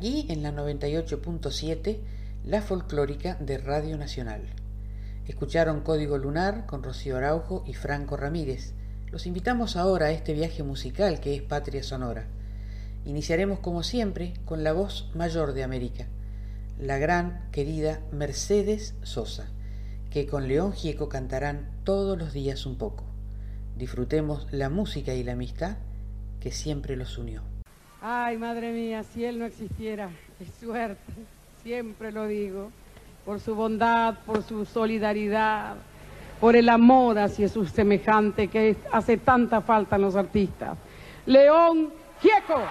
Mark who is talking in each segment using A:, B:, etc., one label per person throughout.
A: Aquí en la 98.7, la folclórica de Radio Nacional. Escucharon Código Lunar con Rocío Araujo y Franco Ramírez. Los invitamos ahora a este viaje musical que es Patria Sonora. Iniciaremos como siempre con la voz mayor de América, la gran querida Mercedes Sosa, que con León Gieco cantarán todos los días un poco. Disfrutemos la música y la amistad que siempre los unió.
B: Ay, madre mía, si él no existiera, qué suerte, siempre lo digo, por su bondad, por su solidaridad, por el amor hacia su semejante que hace tanta falta en los artistas. León Gieco.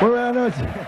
C: Muy buenas noches.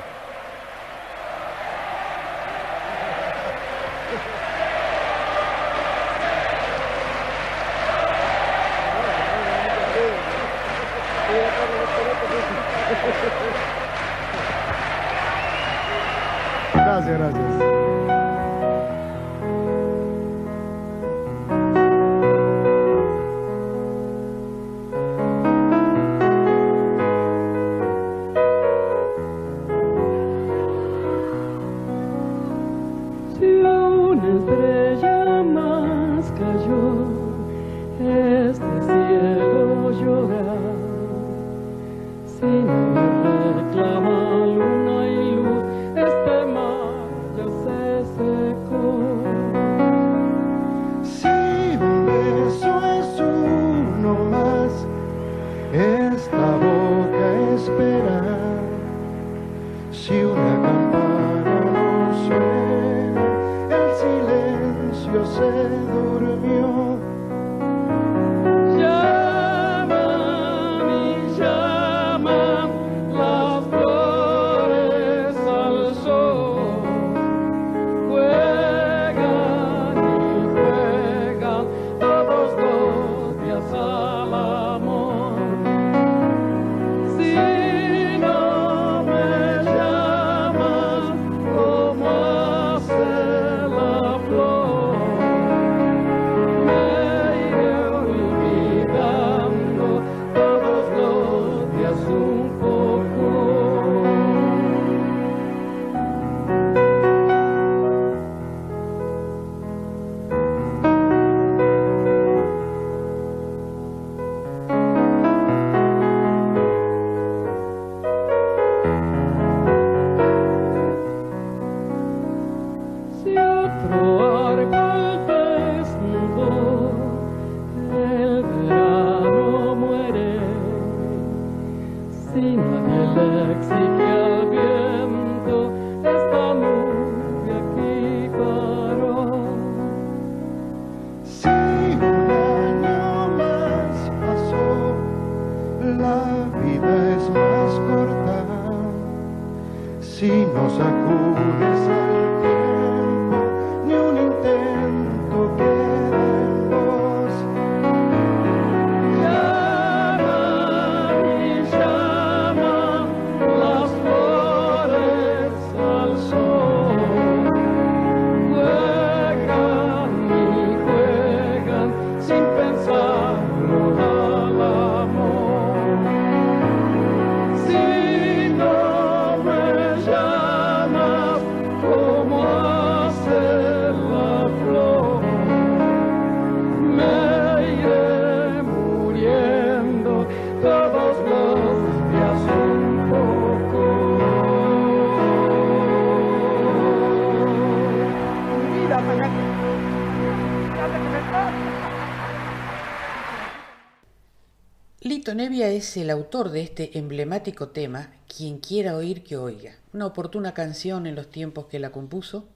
C: Es el
A: autor de este emblemático tema, Quien quiera oír que oiga, una oportuna canción en los tiempos que la compuso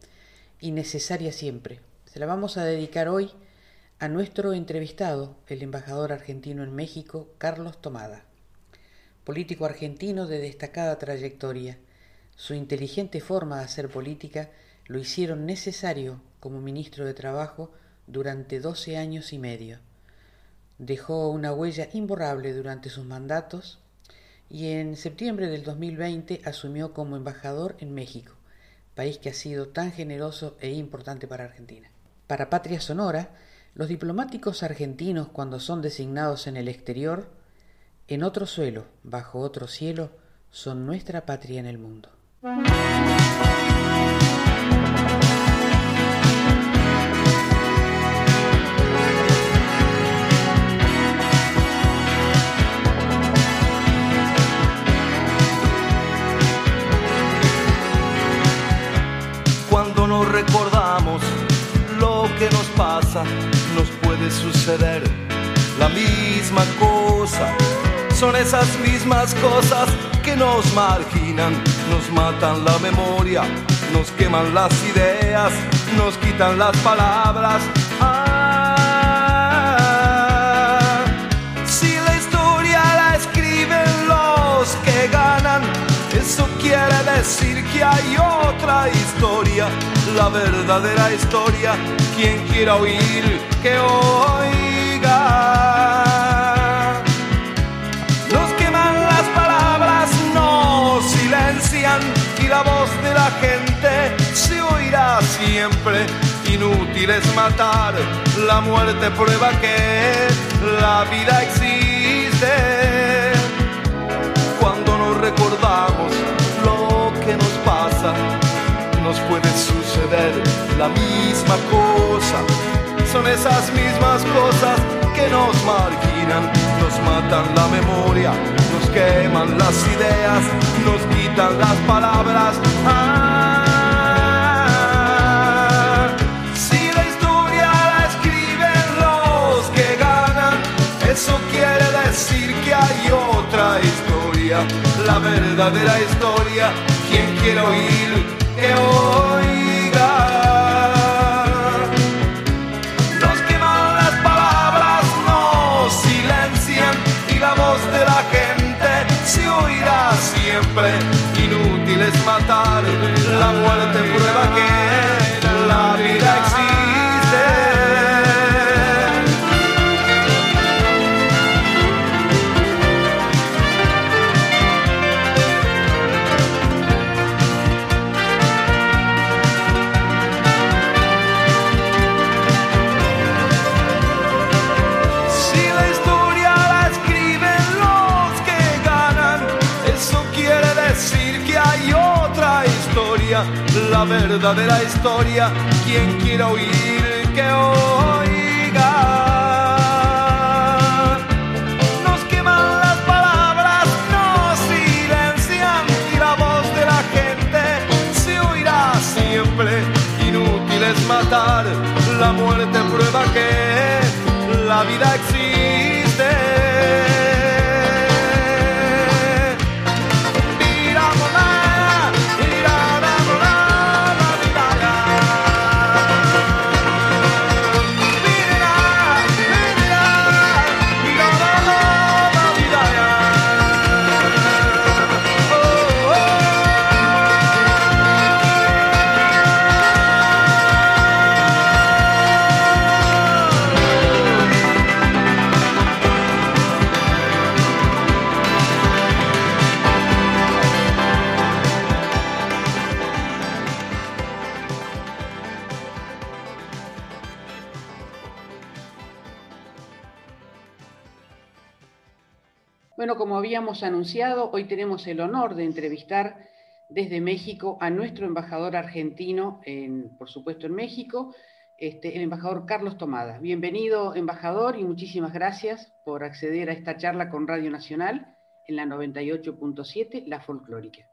A: y necesaria siempre. Se la vamos a dedicar hoy a nuestro entrevistado, el embajador argentino en México, Carlos Tomada. Político argentino de destacada trayectoria, su inteligente forma de hacer política lo hicieron necesario como ministro de Trabajo durante 12 años y medio. Dejó una huella imborrable durante sus mandatos y en septiembre del 2020 asumió como embajador en México, país que ha sido tan generoso e importante para Argentina. Para Patria Sonora, los diplomáticos argentinos cuando son designados en el exterior, en otro suelo, bajo otro cielo, son nuestra patria en el mundo.
D: Nos recordamos lo que nos pasa, nos puede suceder la misma cosa. Son esas mismas cosas que nos marginan, nos matan la memoria, nos queman las ideas, nos quitan las palabras. Ah, si la historia la escriben los que ganan, eso quiere decir que hay otra historia, la verdadera historia. Quien quiera oír, que oiga. Nos queman las palabras, nos silencian y la voz de la gente se oirá siempre. Inútil es matar, la muerte prueba que la vida existe. Nos puede suceder la misma cosa. Son esas mismas cosas que nos marginan, nos matan la memoria, nos queman las ideas, nos quitan las palabras. Ah, si la historia la escriben los que ganan, eso quiere decir que hay otra historia, la verdadera historia. Quien quiera oír, que oiga. Nos queman las palabras, nos silencian y la voz de la gente se oirá siempre. Inútil es matar, la muerte prueba que la vida existe. La verdadera historia. Quien quiera oír, que oiga. Nos queman las palabras, nos silencian y la voz de la gente se oirá siempre. Inútil es matar, la muerte prueba que la vida existe.
A: Habíamos anunciado, hoy tenemos el honor de entrevistar desde México a nuestro embajador argentino, en, por supuesto en México, este, el embajador Carlos Tomada. Bienvenido, embajador, y muchísimas gracias por acceder a esta charla con Radio Nacional en la 98.7, La Folclórica.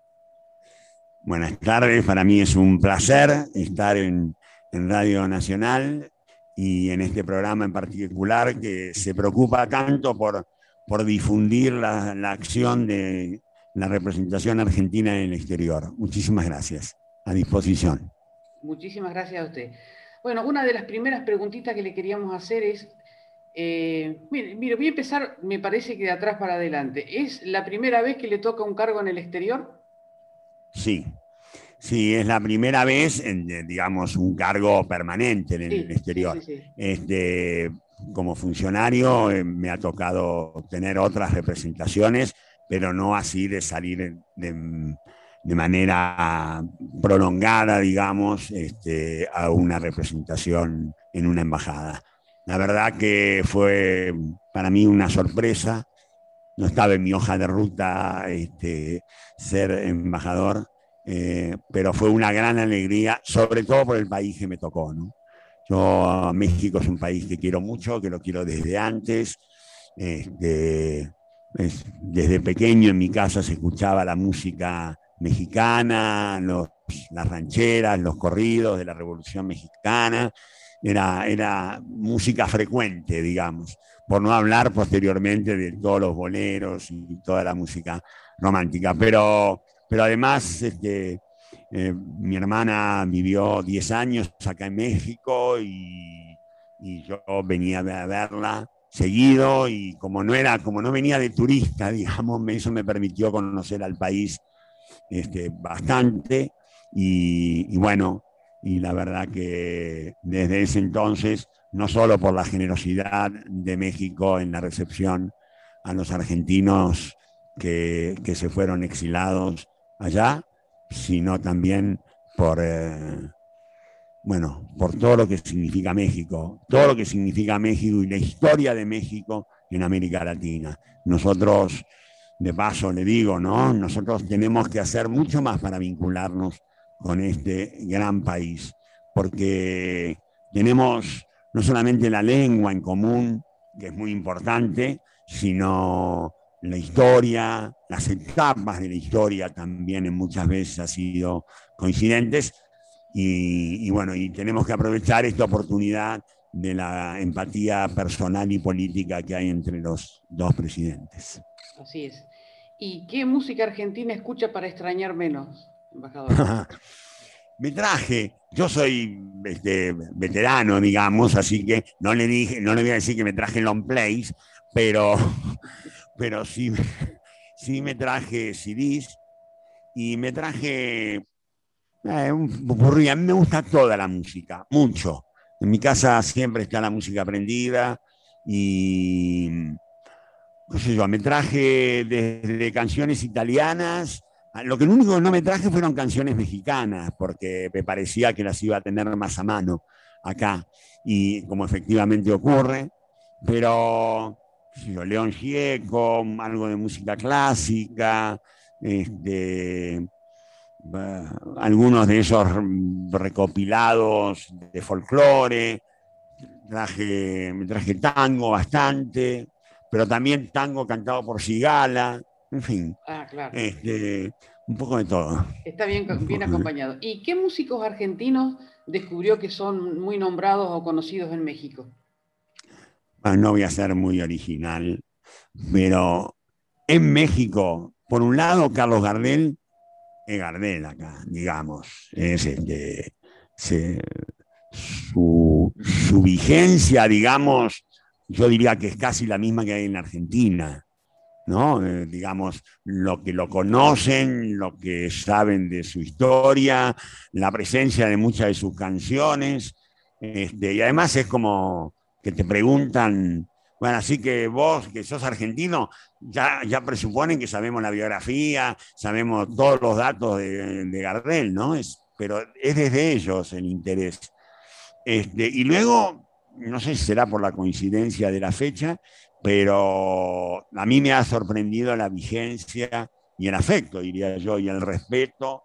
E: Buenas tardes, para mí es un placer estar en Radio Nacional y en este programa en particular que se preocupa tanto por, por difundir la, la acción de la representación argentina en el exterior. Muchísimas gracias. A disposición.
A: Muchísimas gracias a usted. Bueno, una de las primeras preguntitas que le queríamos hacer es, eh, mire, mire, voy a empezar, me parece que de atrás para adelante. ¿Es la primera vez que le toca un cargo en el exterior?
E: Sí, sí, es la primera vez, en, eh, digamos, un cargo permanente en el
A: Sí,
E: exterior.
A: sí, sí, sí.
E: Este, como funcionario eh, me ha tocado tener otras representaciones, pero no así de salir de, manera prolongada, digamos, este, a una representación en una embajada. La verdad que fue para mí una sorpresa. No estaba en mi hoja de ruta este, ser embajador, eh, pero fue una gran alegría, sobre todo por el país que me tocó. Yo, México es un país que quiero mucho, que lo quiero desde antes. Este, es- desde pequeño en mi casa se escuchaba la música mexicana, los- las rancheras, los corridos de la Revolución Mexicana. Era, era música frecuente, digamos, por no hablar posteriormente de todos los boleros y toda la música romántica. Pero, pero además, este, eh, mi hermana vivió 10 años acá en México y, yo venía a verla seguido y como no era, como no venía de turista, digamos, eso me permitió conocer al país este, bastante y, y bueno, y la verdad que desde ese entonces, no solo por la generosidad de México en la recepción a los argentinos que, que se fueron exilados allá, sino también por, eh, bueno, por todo lo que significa México, todo lo que significa México y la historia de México en América Latina. Nosotros, de paso le digo, ¿no? Nosotros tenemos que hacer mucho más para vincularnos con este gran país, porque tenemos no solamente la lengua en común, que es muy importante, sino la historia, las etapas de la historia también muchas veces han sido coincidentes y, y bueno, y tenemos que aprovechar esta oportunidad de la empatía personal y política que hay entre los dos presidentes.
A: Así es. ¿Y qué música argentina escucha para extrañar menos, embajador?
E: Me traje, yo soy este, veterano, digamos, así que no le dije, no le voy a decir que me traje long plays, pero, pero sí, sí me traje CDs y me traje eh. A mí me gusta toda la música, mucho. En mi casa siempre está la música prendida y qué sé yo, me traje desde canciones italianas. a- Lo que único que no me traje fueron canciones mexicanas, porque me parecía que las iba a tener más a mano acá, y como efectivamente ocurre, pero León Gieco, algo de música clásica, este, algunos de esos recopilados de folclore, traje, me traje tango bastante, pero también tango cantado por Sigala, en fin,
A: Ah, claro.
E: este, un poco de todo.
A: Está bien, bien acompañado. ¿Y qué músicos argentinos descubrió que son muy nombrados o conocidos en México?
E: Bueno, no voy a ser muy original, pero en México, por un lado, Carlos Gardel es Gardel acá, digamos, es su vigencia, digamos, yo diría que es casi la misma que hay en Argentina, ¿no? Eh, digamos, lo que lo conocen, lo que saben de su historia, la presencia de muchas de sus canciones, este, y además es como que te preguntan, bueno, así que vos, que sos argentino, ya, ya presuponen que sabemos la biografía, sabemos todos los datos de, de Gardel, ¿no? Es, pero es desde ellos el interés. Este, y luego, no sé si será por la coincidencia de la fecha, pero a mí me ha sorprendido la vigencia y el afecto, diría yo, y el respeto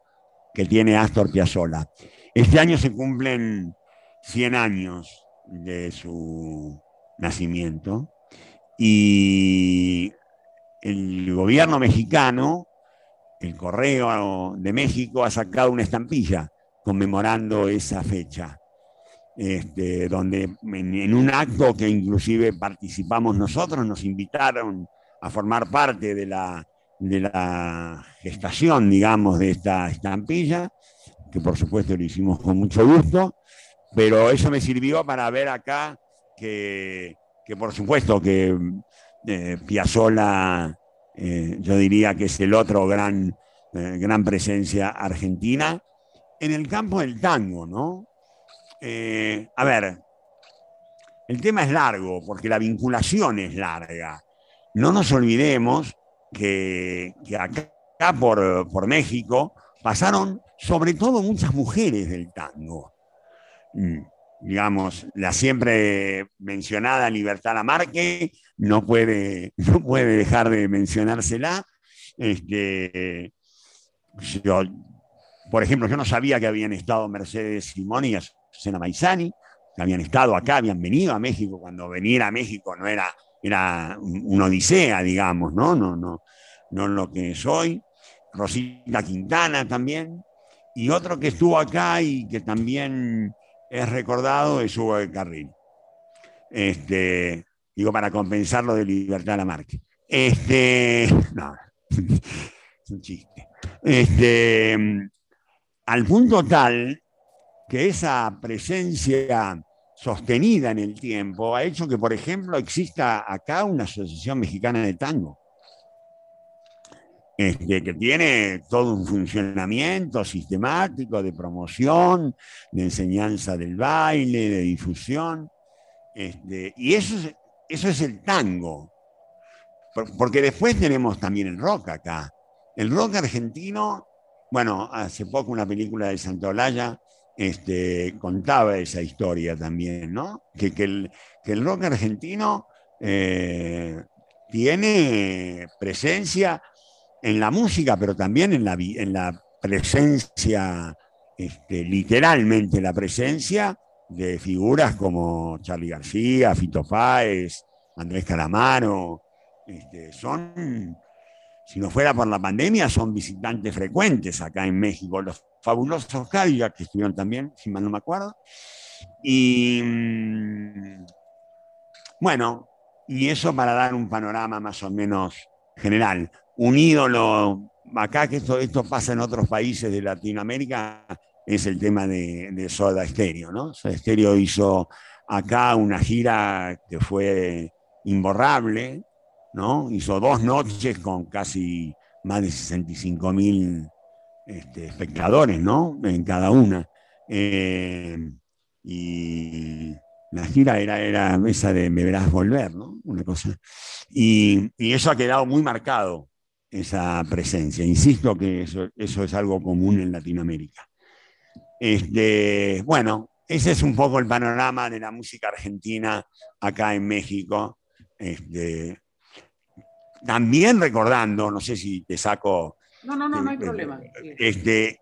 E: que tiene Astor Piazzolla. Este año se cumplen 100 años de su nacimiento. Y el gobierno mexicano, el Correo de México, ha sacado una estampilla conmemorando esa fecha este, donde en, un acto que inclusive participamos nosotros, nos invitaron a formar parte de la, de la gestación, digamos, de esta estampilla, que por supuesto lo hicimos con mucho gusto, pero eso me sirvió para ver acá que, que por supuesto que eh, Piazzolla, eh, yo diría que es el otro gran, eh, gran presencia argentina en el campo del tango, ¿no? Eh, a ver, el tema es largo porque la vinculación es larga. No nos olvidemos que, acá por, por, México pasaron sobre todo muchas mujeres del tango. Mm, digamos, la siempre mencionada Libertad Lamarque no puede, no puede dejar de mencionársela. Este, por ejemplo, yo no sabía que habían estado Mercedes Simón y Susana Maizani, que habían estado acá, habían venido a México, cuando venir a México no era, era una odisea, digamos, ¿no? No, no, no lo que soy. Rosita Quintana también. Y otro que estuvo acá y que también es recordado es Hugo de Carril. Este, digo, para compensar lo de Libertad Lamarque. Este, no, es un chiste. Este, al punto tal que esa presencia sostenida en el tiempo ha hecho que, por ejemplo, exista acá una asociación mexicana de tango, este, que tiene todo un funcionamiento sistemático de promoción, de enseñanza del baile, de difusión, este, y eso es, eso es el tango, porque después tenemos también el rock acá. El rock argentino bueno, hace poco una película de Santolaya este, contaba esa historia también, ¿no? Que, el, rock argentino eh, tiene presencia en la música, pero también en la, en la presencia, este, literalmente la presencia de figuras como Charlie García, Fito Páez, Andrés Calamaro, este, son si no fuera por la pandemia, son visitantes frecuentes acá en México. Los fabulosos Cadillac, que estuvieron también, si mal no me acuerdo. Y mm, bueno, y eso para dar un panorama más o menos general. Un ídolo, acá que esto, pasa en otros países de Latinoamérica, es el tema de, de Soda Stereo, ¿no? Soda Stereo hizo acá una gira que fue imborrable, ¿no? Hizo dos noches con casi más de 65 mil este, espectadores, ¿no? En cada una. Eh, y la gira era, era esa de Me verás volver, ¿no? Una cosa. Y, eso ha quedado muy marcado, esa presencia. Insisto que eso, eso es algo común en Latinoamérica. Este, bueno, ese es un poco el panorama de la música argentina acá en México. Este, también recordando, no sé si te saco.
A: No, no, no, no hay problema.
E: Este,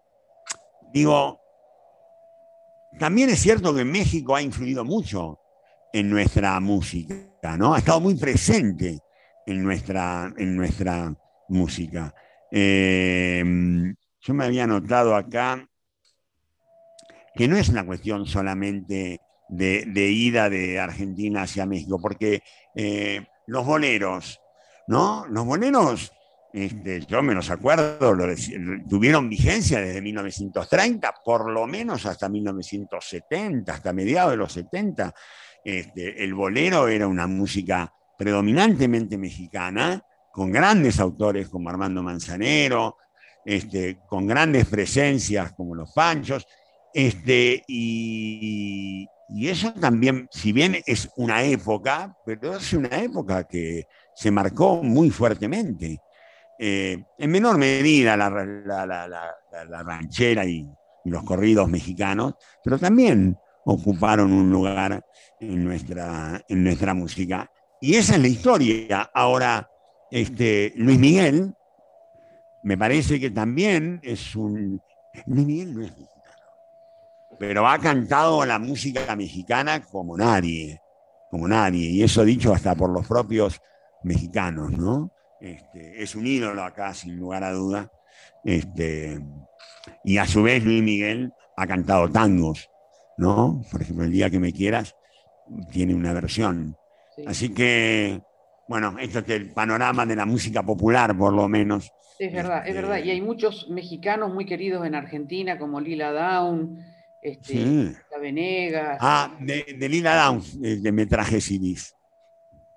E: digo, también es cierto que México ha influido mucho en nuestra música, ¿no? Ha estado muy presente en nuestra, en nuestra música. Eh, yo me había notado acá que no es una cuestión solamente de, ida de Argentina hacia México, porque eh, los boleros, ¿no? Los boleros, este, yo me los acuerdo, tuvieron vigencia desde 1930, por lo menos hasta 1970, hasta mediados de los 70. Este, el bolero era una música predominantemente mexicana, con grandes autores como Armando Manzanero, este, con grandes presencias como los Panchos, este, y, y, eso también, si bien es una época, pero es una época que se marcó muy fuertemente. Eh, en menor medida la, ranchera y, los corridos mexicanos, pero también ocuparon un lugar en nuestra, en nuestra música. Y esa es la historia. Ahora, este, Luis Miguel, me parece que también es un... Luis Miguel no es mexicano, pero ha cantado la música mexicana como nadie, como nadie, y eso dicho hasta por los propios mexicanos, ¿no? Este, es un ídolo acá, sin lugar a duda. Este, y a su vez Luis Miguel ha cantado tangos, ¿no? Por ejemplo, El día que me quieras tiene una versión. Así que, bueno, esto es el panorama de la música popular, por lo menos.
A: Es verdad, es verdad. Y hay muchos mexicanos muy queridos en Argentina, como Lila Down, este, La Venegas.
E: Ah, de, Lila Down, de Me traje CDs.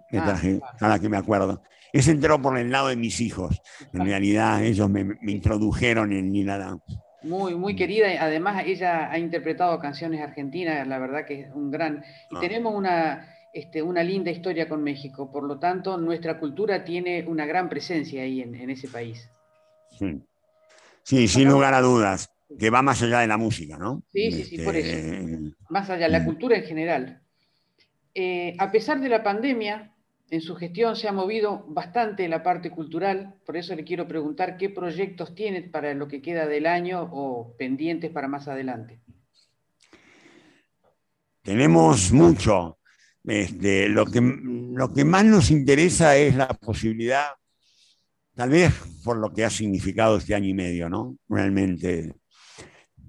E: Me ah, traje, ahora que me acuerdo. Ese entró por el lado de mis hijos. En realidad, ellos me, introdujeron en Lila Down.
A: Muy, muy querida. Además, ella ha interpretado canciones argentinas, la verdad que es un gran. Y ah. tenemos una este, una linda historia con México. Por lo tanto, nuestra cultura tiene una gran presencia ahí en, ese país.
E: Sí. sin lugar a dudas, que va más allá de la música, ¿no?
A: Sí, sí, sí, por eso. Este, más allá, de la mm. cultura en general. Eh, a pesar de la pandemia, en su gestión se ha movido bastante la parte cultural, por eso le quiero preguntar qué proyectos tiene para lo que queda del año o pendientes para más adelante.
E: Tenemos mucho. Este, lo, que, lo que más nos interesa es la posibilidad, tal vez por lo que ha significado este año y medio, ¿no? Realmente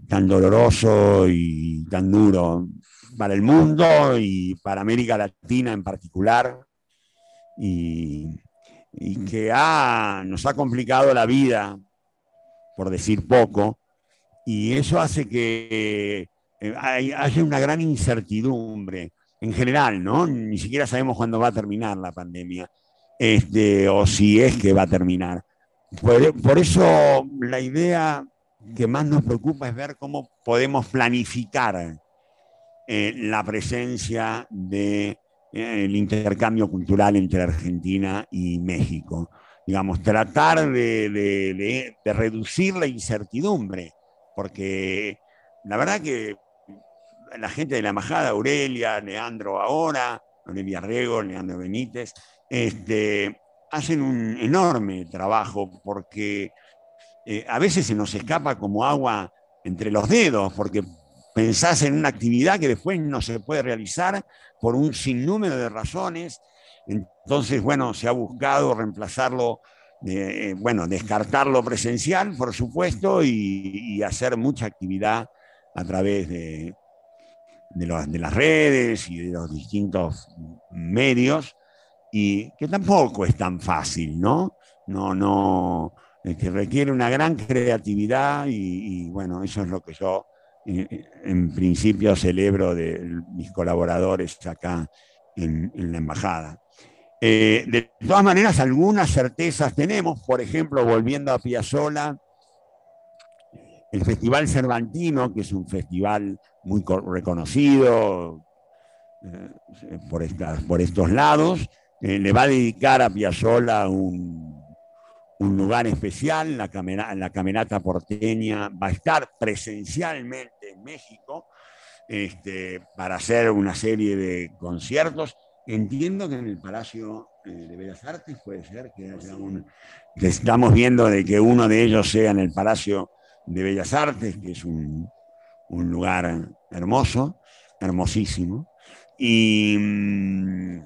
E: tan doloroso y tan duro para el mundo y para América Latina en particular, y, que nos ha complicado la vida, por decir poco, y eso hace que eh, haya una gran incertidumbre en general, ¿no? Ni siquiera sabemos cuándo va a terminar la pandemia, este, o si es que va a terminar. Por, eso la idea que más nos preocupa es ver cómo podemos planificar eh, la presencia del de, eh, intercambio cultural entre Argentina y México. Digamos, tratar de reducir la incertidumbre, porque la verdad que la gente de la embajada, Aurelia, Leandro ahora, Aurelia Rego, Leandro Benítez, este, hacen un enorme trabajo porque eh, a veces se nos escapa como agua entre los dedos, porque pensás en una actividad que después no se puede realizar por un sinnúmero de razones. Entonces, bueno, se ha buscado reemplazarlo, eh, bueno, descartarlo presencial, por supuesto, y hacer mucha actividad a través de, de, las redes y de los distintos medios, y que tampoco es tan fácil, ¿no? No, no, que requiere una gran creatividad y, bueno, eso es lo que yo eh, en principio celebro de mis colaboradores acá en, la embajada. Eh, de todas maneras, algunas certezas tenemos, por ejemplo, volviendo a Piazzola, el Festival Cervantino, que es un festival muy reconocido eh, por, por estos lados, eh, le va a dedicar a Piazzolla un, lugar especial, la, la camerata porteña va a estar presencialmente en México este, para hacer una serie de conciertos. Entiendo que en el Palacio eh, de Bellas Artes puede ser que haya un... Estamos viendo de que uno de ellos sea en el Palacio de Bellas Artes, que es un, lugar hermoso, hermosísimo. Y, mm,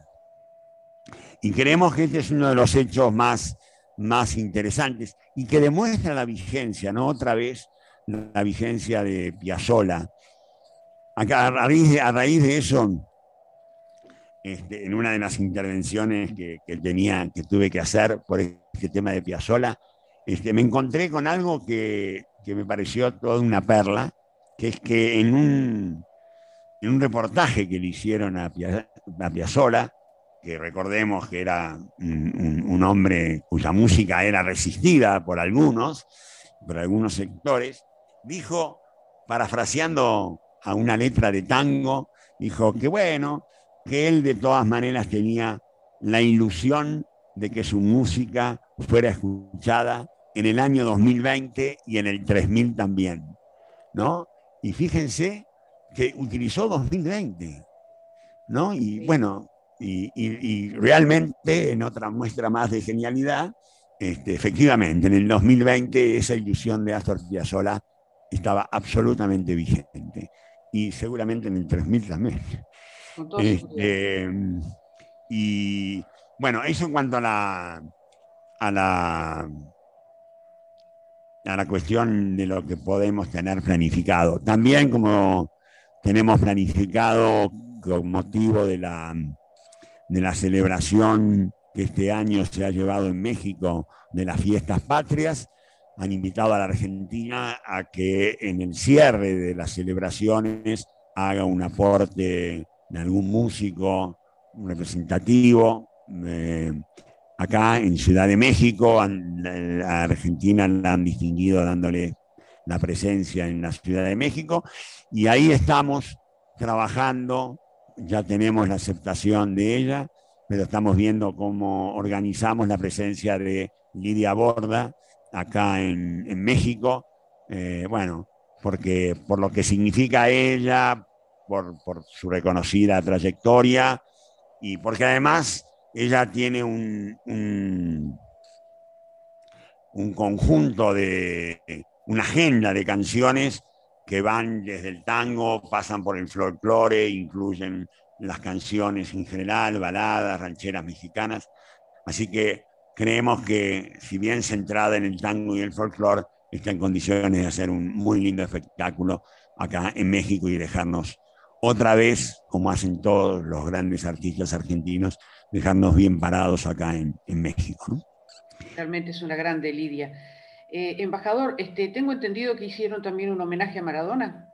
E: y, creemos que este es uno de los hechos más, más interesantes y que demuestra la vigencia, ¿no? Otra vez, la vigencia de Piazzola. Acá, a, raíz de, a raíz de eso, este, en una de las intervenciones que, tenía, que tuve que hacer por este tema de Piazzola, este, me encontré con algo que, que me pareció toda una perla, que es que en un, en un reportaje que le hicieron a, Piazzolla, que recordemos que era un, hombre cuya música era resistida por algunos, por algunos sectores, dijo, parafraseando a una letra de tango, dijo que bueno, que él de todas maneras tenía la ilusión de que su música fuera escuchada en el año 2020 y en el 3000 también, ¿no? Y fíjense que utilizó 2020, ¿no? Y bueno, y, realmente en otra muestra más de genialidad, este, efectivamente, en el 2020 esa ilusión de Astor Piazzolla estaba absolutamente vigente. Y seguramente en el 3000 también. Este, y bueno, eso en cuanto a la, a la a la cuestión de lo que podemos tener planificado. También como tenemos planificado con motivo de la, de la celebración que este año se ha llevado en México de las fiestas patrias. Han invitado a la Argentina a que en el cierre de las celebraciones haga un aporte de algún músico representativo. Eh, acá en Ciudad de México, a Argentina la han distinguido dándole la presencia en la Ciudad de México. Y ahí estamos trabajando, ya tenemos la aceptación de ella, pero estamos viendo cómo organizamos la presencia de Lidia Borda acá en, México, eh, bueno, porque por lo que significa ella, por, su reconocida trayectoria y porque además ella tiene un, un conjunto de, una agenda de canciones que van desde el tango, pasan por el folclore, incluyen las canciones en general, baladas, rancheras mexicanas. Así que creemos que, si bien centrada en el tango y el folclore, está en condiciones de hacer un muy lindo espectáculo acá en México y dejarnos otra vez, como hacen todos los grandes artistas argentinos, dejarnos bien parados acá en, México.
A: Realmente es una grande Lidia. Eh, embajador, este, tengo entendido que hicieron también un homenaje a Maradona.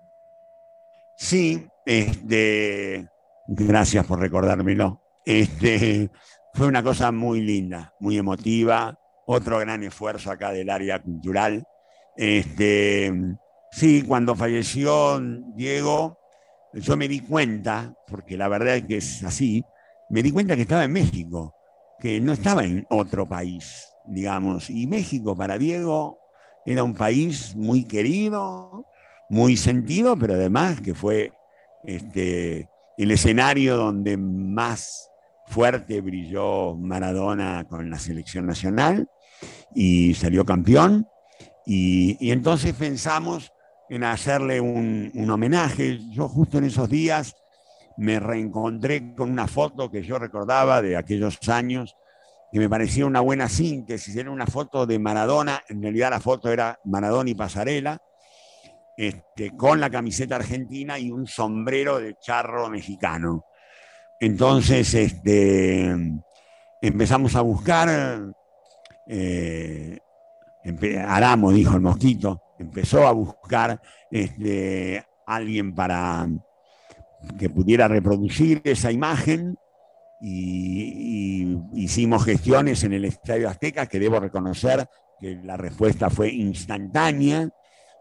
E: Sí, este, gracias por recordármelo. Este, fue una cosa muy linda, muy emotiva, otro gran esfuerzo acá del área cultural. Este, sí, cuando falleció Diego, yo me di cuenta, porque la verdad es que es así, me di cuenta que estaba en México, que no estaba en otro país digamos. Y México para Diego era un país muy querido, muy sentido, pero además que fue este, el escenario donde más fuerte brilló Maradona con la selección nacional y salió campeón. Y, entonces pensamos en hacerle un, un, homenaje. Yo justo en esos días me reencontré con una foto que yo recordaba de aquellos años que me parecía una buena síntesis. Era una foto de Maradona, en realidad la foto era Maradona y Pasarela, este, con la camiseta argentina y un sombrero de charro mexicano. Entonces este, empezamos a buscar, eh, Aramo, dijo el mosquito, empezó a buscar este, alguien para que pudiera reproducir esa imagen y, hicimos gestiones en el Estadio Azteca, que debo reconocer que la respuesta fue instantánea.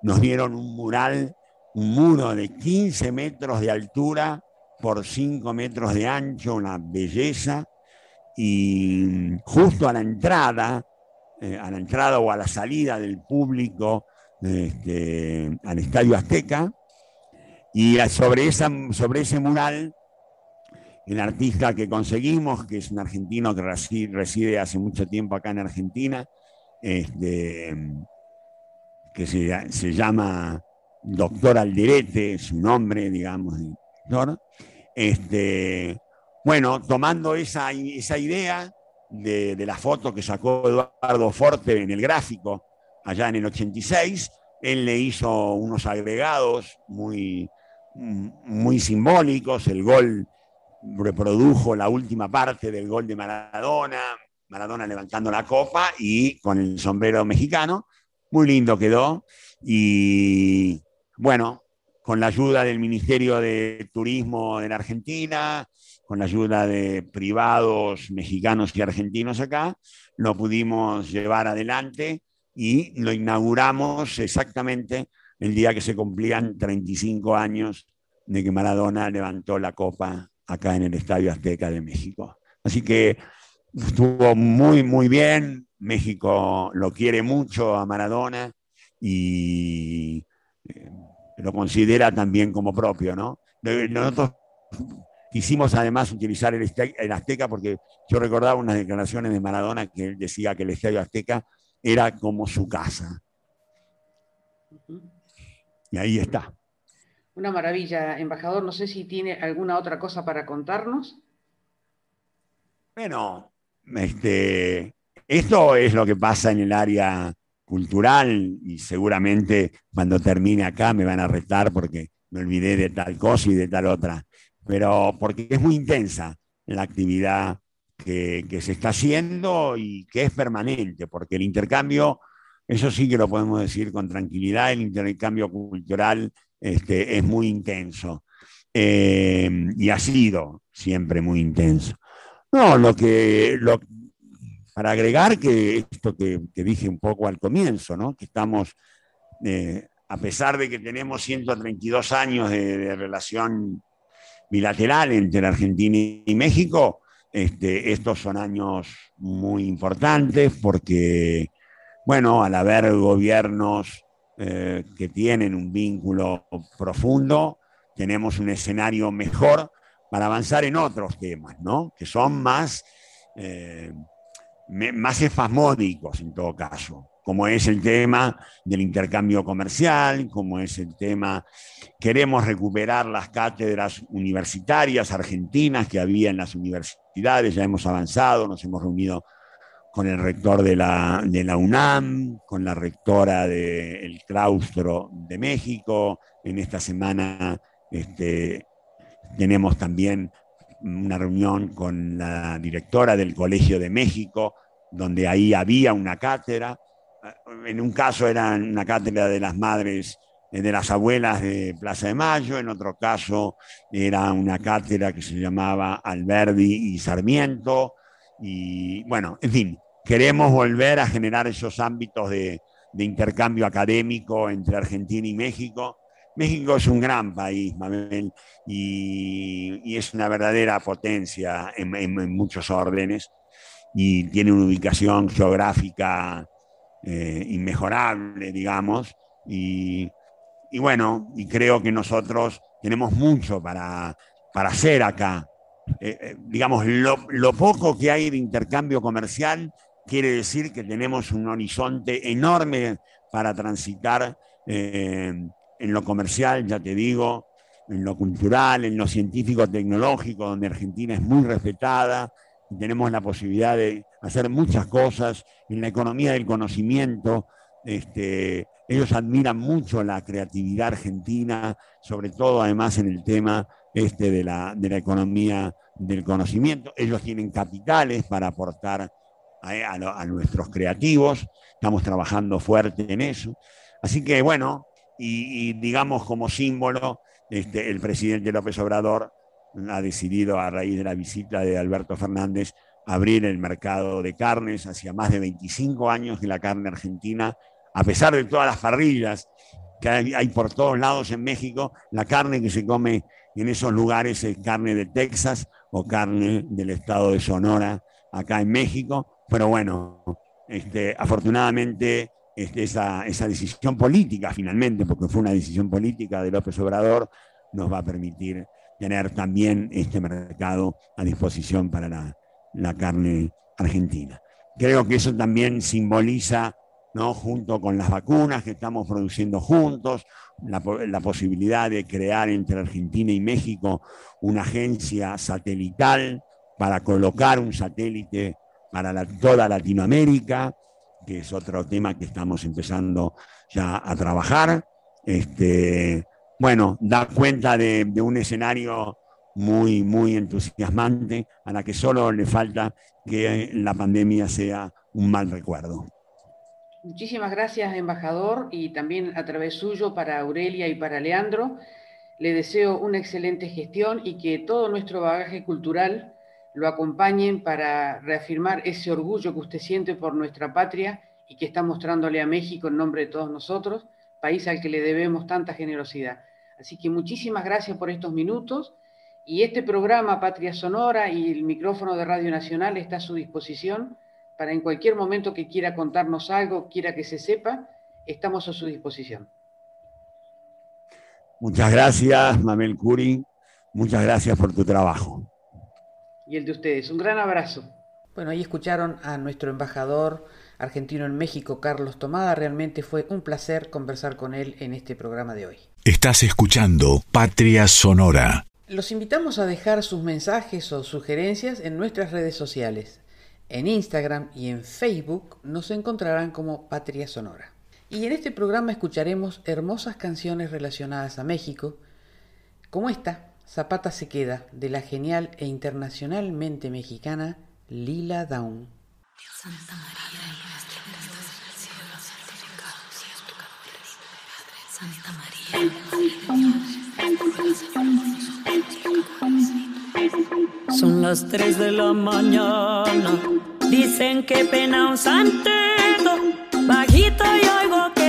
E: Nos dieron un mural, un muro de 15 metros de altura por 5 metros de ancho, una belleza. Y justo a la entrada, eh, a la entrada o a la salida del público este, al Estadio Azteca, y sobre, esa, sobre ese mural el artista que conseguimos, que es un argentino que reside hace mucho tiempo acá en Argentina, este, que se, llama Doctor Alderete, su nombre, digamos, Este, bueno, tomando esa, esa idea de, de, la foto que sacó Eduardo Forte en el gráfico allá en el 86, él le hizo unos agregados muy, muy simbólicos, el gol reprodujo la última parte del gol de Maradona, Maradona levantando la copa y con el sombrero mexicano. Muy lindo quedó. Y bueno, con la ayuda del Ministerio de Turismo en Argentina, con la ayuda de privados mexicanos y argentinos acá, lo pudimos llevar adelante y lo inauguramos exactamente el día que se cumplían 35 años de que Maradona levantó la copa acá en el Estadio Azteca de México. Así que estuvo muy, muy bien. México lo quiere mucho a Maradona y eh, lo considera también como propio, ¿no? Nosotros quisimos además utilizar el, Azteca porque yo recordaba unas declaraciones de Maradona que él decía que el Estadio Azteca era como su casa. Y ahí está.
A: Una maravilla, embajador. No sé si tiene alguna otra cosa para contarnos.
E: Bueno, este, esto es lo que pasa en el área cultural y seguramente cuando termine acá me van a retar porque me olvidé de tal cosa y de tal otra, pero porque es muy intensa la actividad que, se está haciendo y que es permanente, porque el intercambio, eso sí que lo podemos decir con tranquilidad, el intercambio cultural este, es muy intenso eh, y ha sido siempre muy intenso. No, lo que, lo, para agregar que esto que, dije un poco al comienzo, ¿no? que estamos, eh, a pesar de que tenemos 132 años de, relación bilateral entre Argentina y México, este, estos son años muy importantes porque, bueno, al haber gobiernos eh, que tienen un vínculo profundo, tenemos un escenario mejor para avanzar en otros temas, ¿no? Que son más... Eh, más espasmódicos en todo caso, como es el tema del intercambio comercial, como es el tema, queremos recuperar las cátedras universitarias argentinas que había en las universidades, ya hemos avanzado, nos hemos reunido con el rector de la, de la UNAM, con la rectora del claustro de México, en esta semana este, tenemos también una reunión con la directora del Colegio de México, donde ahí había una cátedra. En un caso era una cátedra de las madres, eh, de las abuelas de Plaza de Mayo, en otro caso era una cátedra que se llamaba Alberdi y Sarmiento. Y bueno, en fin, queremos volver a generar esos ámbitos de, intercambio académico entre Argentina y México México es un gran país, Mabel, y, es una verdadera potencia en, muchos órdenes y tiene una ubicación geográfica eh, inmejorable, digamos, y, bueno, y creo que nosotros tenemos mucho para, para hacer acá. Eh, eh, digamos, lo, poco que hay de intercambio comercial quiere decir que tenemos un horizonte enorme para transitar en lo comercial, ya te digo, en lo cultural, en lo científico, tecnológico, donde Argentina es muy respetada y tenemos la posibilidad de hacer muchas cosas, en la economía del conocimiento, este, ellos admiran mucho la creatividad argentina, sobre todo además en el tema este de la, de la economía del conocimiento. Ellos tienen capitales para aportar a, nuestros creativos, estamos trabajando fuerte en eso. Así que bueno, y, digamos como símbolo, este, el presidente López Obrador ha decidido a raíz de la visita de Alberto Fernández abrir el mercado de carnes. Hacía más de 25 años que la carne argentina, a pesar de todas las parrillas que hay, por todos lados en México, la carne que se come en esos lugares es carne de Texas o carne del estado de Sonora, acá en México. Pero bueno, este, afortunadamente este, esa, esa, decisión política finalmente, porque fue una decisión política de López Obrador, nos va a permitir tener también este mercado a disposición para la, carne argentina. Creo que eso también simboliza, ¿no? junto con las vacunas que estamos produciendo juntos, la, posibilidad de crear entre Argentina y México una agencia satelital para colocar un satélite para toda Latinoamérica, que es otro tema que estamos empezando ya a trabajar. Este, bueno, da cuenta de, un escenario muy, muy entusiasmante a la que solo le falta que la pandemia sea un mal recuerdo.
A: Muchísimas gracias, embajador, y también a través suyo para Aurelia y para Leandro. Le deseo una excelente gestión y que todo nuestro bagaje cultural lo acompañen para reafirmar ese orgullo que usted siente por nuestra patria y que está mostrándole a México en nombre de todos nosotros, país al que le debemos tanta generosidad. Así que muchísimas gracias por estos minutos y este programa Patria Sonora y el micrófono de Radio Nacional está a su disposición para en cualquier momento que quiera contarnos algo, quiera que se sepa, estamos a su disposición.
E: Muchas gracias, Mamel Curi. Muchas gracias por tu trabajo
A: y el de ustedes. Un gran abrazo. Bueno, ahí escucharon a nuestro embajador argentino en México, Carlos Tomada. Realmente fue un placer conversar con él en este programa de hoy.
F: Estás escuchando Patria Sonora.
A: Los invitamos a dejar sus mensajes o sugerencias en nuestras redes sociales. En Instagram y en Facebook nos encontrarán como Patria Sonora. Y en este programa escucharemos hermosas canciones relacionadas a México, como esta Zapata se queda de la genial e internacionalmente mexicana Lila Down.
G: María, Son las 3 de la mañana. Dicen que pena un santeto. Bajito y oigo que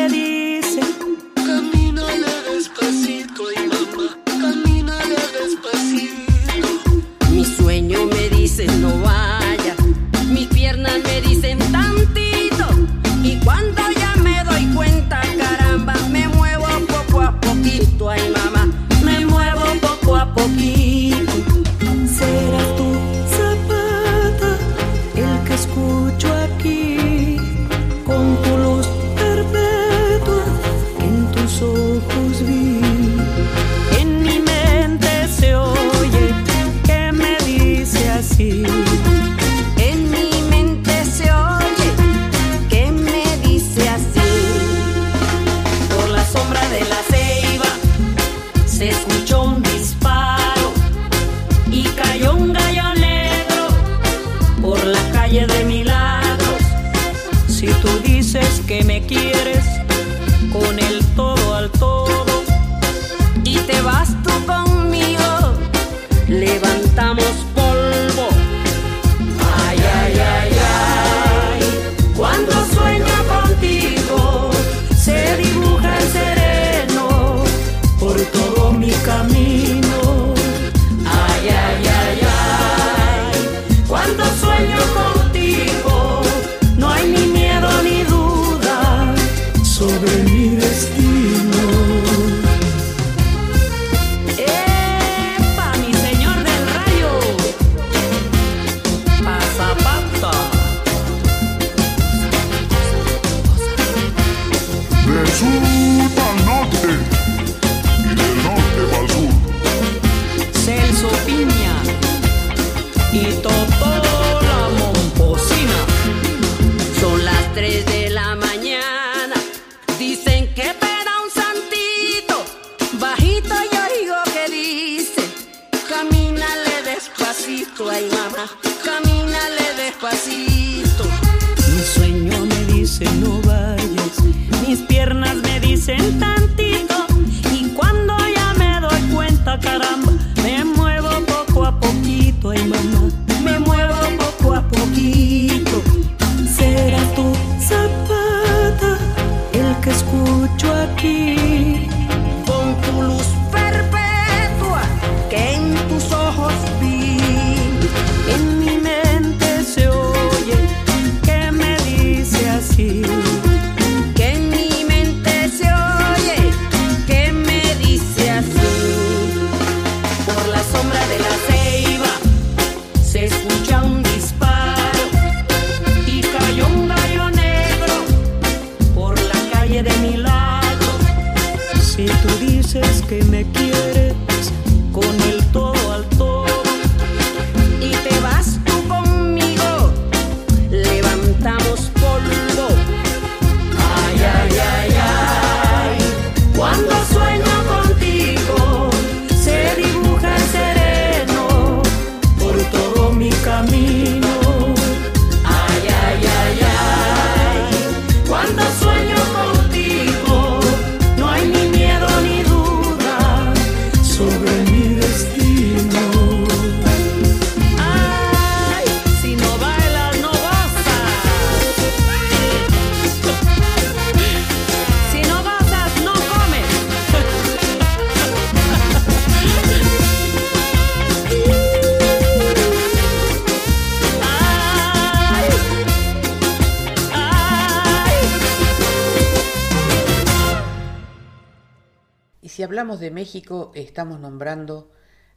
A: México estamos nombrando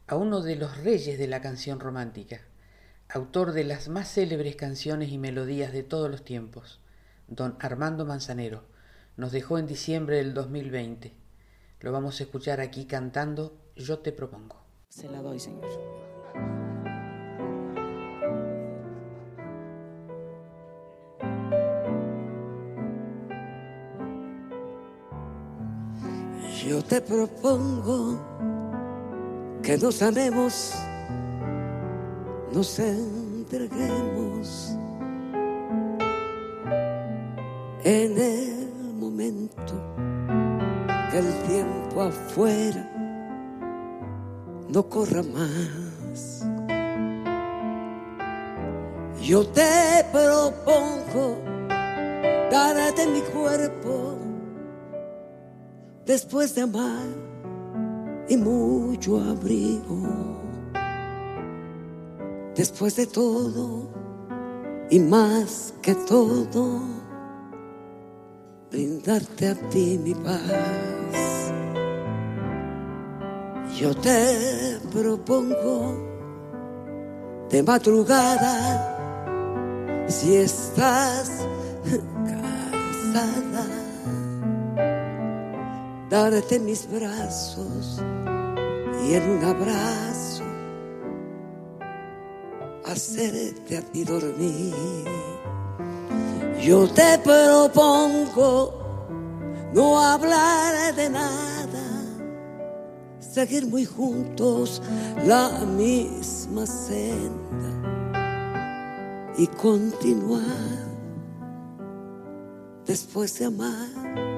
A: a uno de los reyes de la canción romántica, autor de las más célebres canciones y melodías de todos los tiempos, don Armando Manzanero. Nos dejó en diciembre del 2020. Lo vamos a escuchar aquí cantando Yo te propongo.
G: Se la doy, señor.
H: te propongo que nos amemos, nos entreguemos en el momento que el tiempo afuera no corra más. Yo te propongo darte mi cuerpo después de amar y mucho abrigo. Después de todo y más que todo, brindarte a ti mi paz. Yo te propongo de madrugada, si estás cansada, darte mis brazos y en un abrazo hacerte a ti dormir. Yo te propongo no hablar de nada, seguir muy juntos la misma senda y continuar después de amar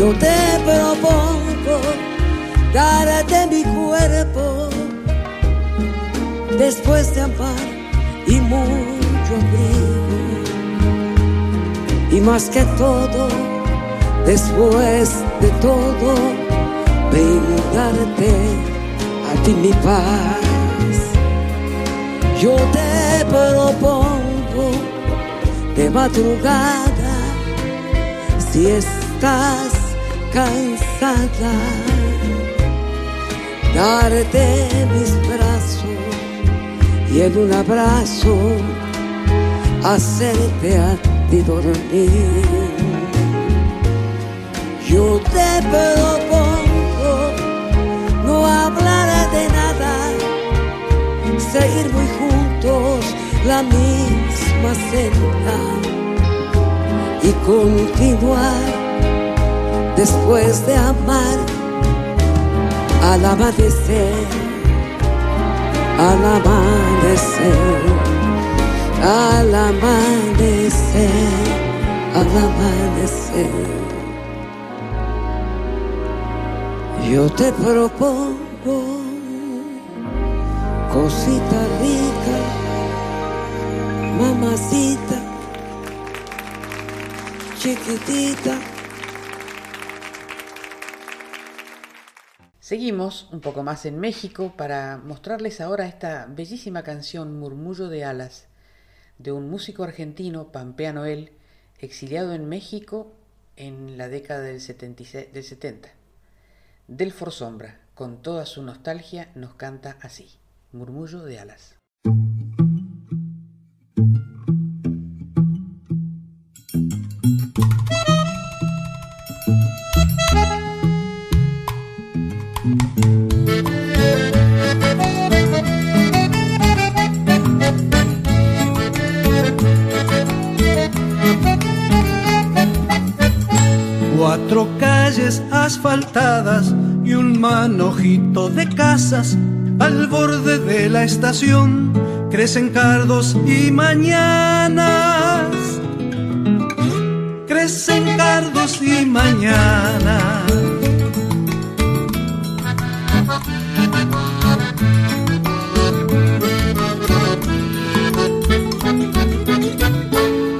H: Yo te propongo darte mi cuerpo después de amar y mucho abrigo. Y más que todo, después de todo, brindarte a ti mi paz. Yo te propongo de madrugada, si estás cansada, darte mis brazos y en un abrazo hacerte a ti dormir. Yo te propongo no hablar de nada, seguir muy juntos la misma senda y continuar después de amar al amanecer, al amanecer, al amanecer, al amanecer. Yo te propongo cosita rica, mamacita, chiquitita.
A: Seguimos un poco más en México para mostrarles ahora esta bellísima canción Murmullo de Alas de un músico argentino, Pampea Noel, exiliado en México en la década del, 76, del 70. Delfor Sombra, con toda su nostalgia, nos canta así, Murmullo de Alas.
I: Cuatro calles asfaltadas y un manojito de casas al borde de la estación crecen cardos y mañanas. Crecen cardos y mañanas.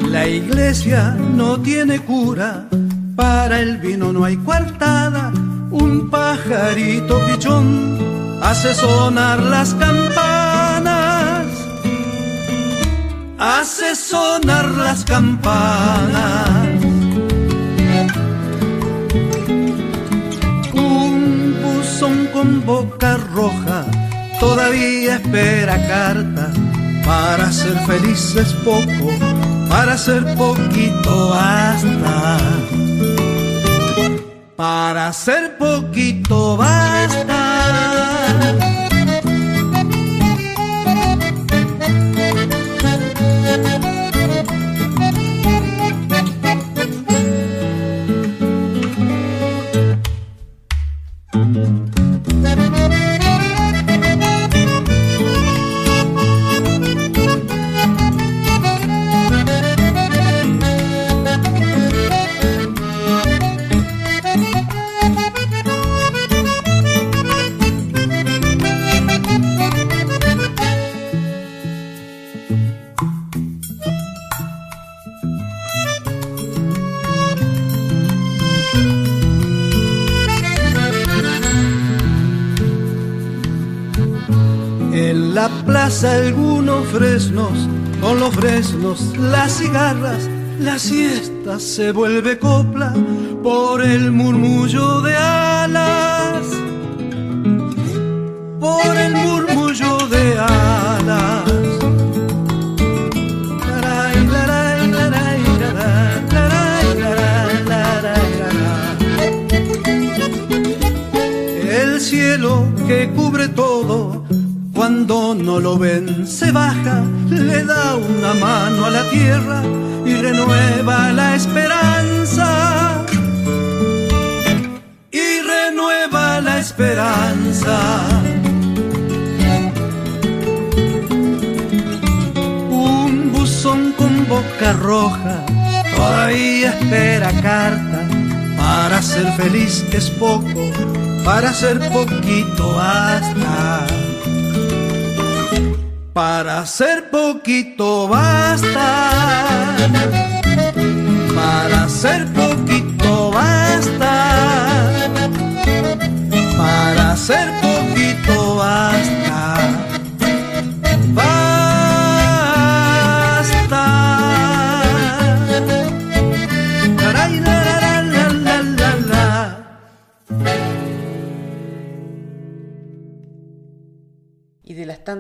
I: La iglesia no tiene cura, para el vino no hay coartada, un pajarito pichón hace sonar las campanas, hace sonar las campanas. Un buzón con boca roja todavía espera carta Para ser feliz es poco, para ser poquito basta. Para ser poquito basta. Algunos fresnos, con los fresnos las cigarras, la siesta se vuelve copla por el murmullo de alas, por el murmullo de alas. El cielo que cubre cuando no lo ven, se baja, le da una mano a la tierra y renueva la esperanza. Y renueva la esperanza. Un buzón con boca roja todavía espera carta. Para ser feliz es poco, para ser poquito basta. Para ser poquito basta. Para ser poquito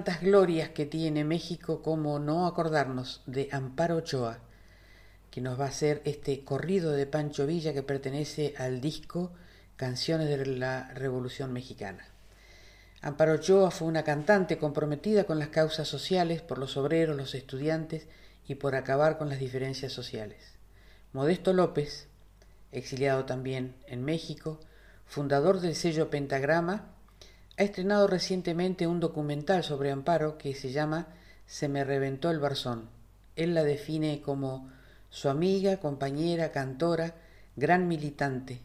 A: tantas glorias que tiene México como no acordarnos de Amparo Ochoa, que nos va a hacer este corrido de Pancho Villa que pertenece al disco Canciones de la Revolución Mexicana. Amparo Ochoa fue una cantante comprometida con las causas sociales por los obreros, los estudiantes y por acabar con las diferencias sociales. Modesto López, exiliado también en México, fundador del sello Pentagrama, ha estrenado recientemente un documental sobre Amparo que se llama Se me reventó el barzón. Él la define como su amiga, compañera, cantora, gran militante,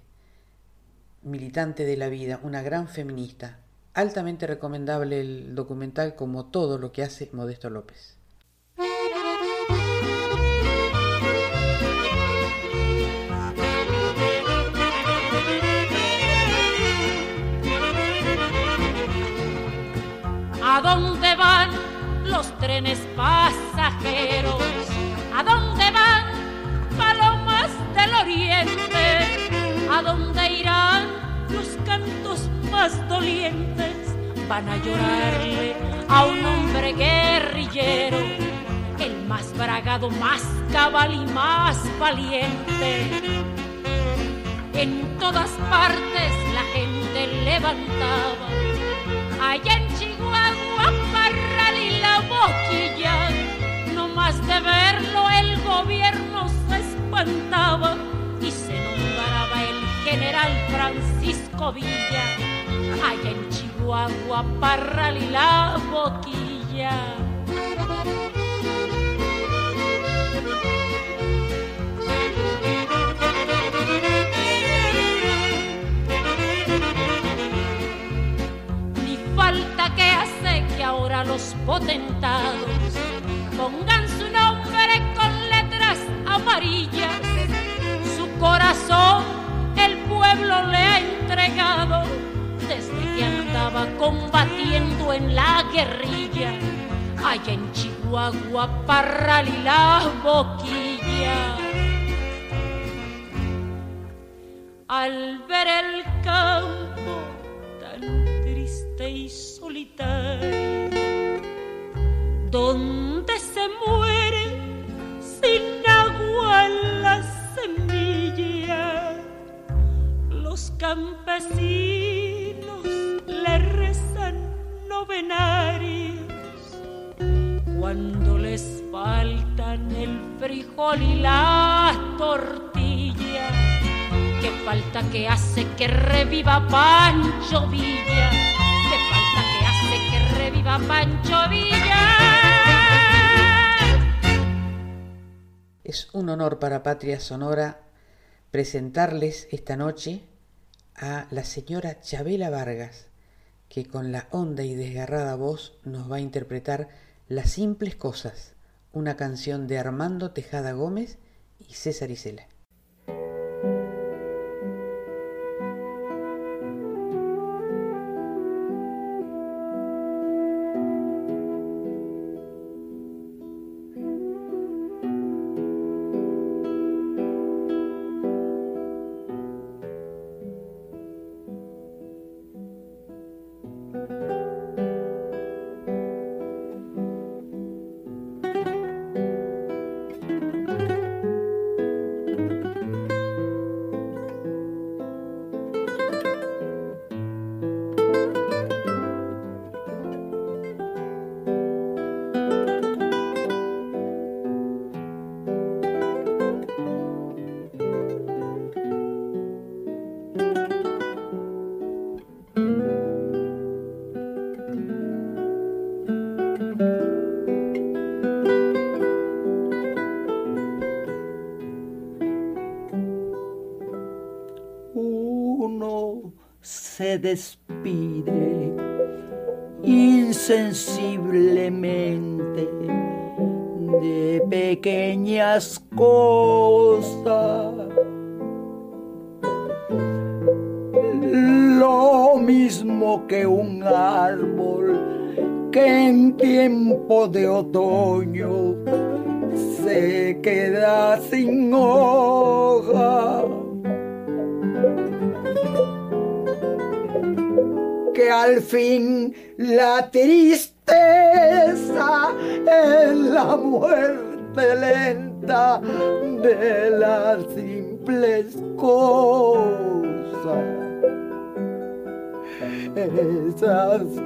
A: militante de la vida, una gran feminista. Altamente recomendable el documental como todo lo que hace Modesto López.
J: Trenes pasajeros? ¿A dónde van palomas del oriente? ¿A dónde irán los cantos más dolientes? Van a llorarle a un hombre guerrillero, el más bragado, más cabal y más valiente. En todas partes la gente levantaba allá en boquilla. No más de verlo el gobierno se espantaba y se nombraba el general Francisco Villa. Allá en Chihuahua, Parral y la boquilla. Ahora los potentados pongan su nombre con letras amarillas. Su corazón el pueblo le ha entregado desde que andaba combatiendo en la guerrilla. Allá en Chihuahua, Parral y la Boquilla. Al ver el campo solitario, donde se muere sin agua en las semillas. Los campesinos le rezan novenarios cuando les faltan el frijol y la tortilla. Que falta que hace que reviva Pancho Villa reviva Pancho Villa.
A: Es un honor para Patria Sonora presentarles esta noche a la señora Chabela Vargas, que con la honda y desgarrada voz nos va a interpretar Las simples cosas, una canción de Armando Tejada Gómez y César Isela.
K: Despide insensiblemente de pequeñas cosas. Esas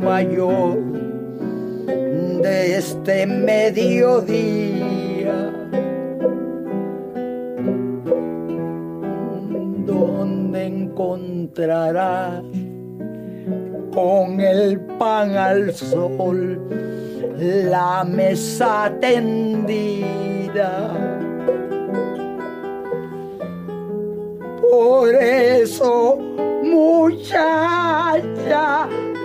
K: mayor de este mediodía. Donde encontrarás con el pan al sol la mesa tendida. Por eso, muchacha,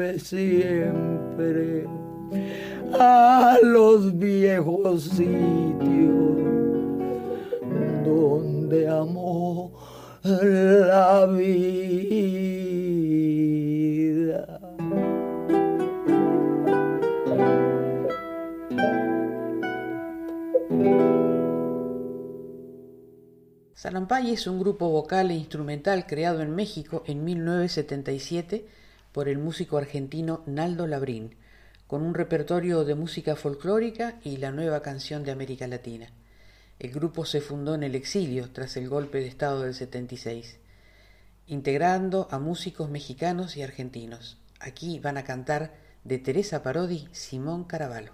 K: Vuelve siempre a los viejos sitios donde amó la vida.
A: Salampay es un grupo vocal e instrumental creado en México en 1977 por el músico argentino Naldo Labrín, con un repertorio de música folclórica y la nueva canción de América Latina. El grupo se fundó en el exilio tras el golpe de Estado del 76, integrando a músicos mexicanos y argentinos. Aquí van a cantar de Teresa Parodi Simón Caraballo.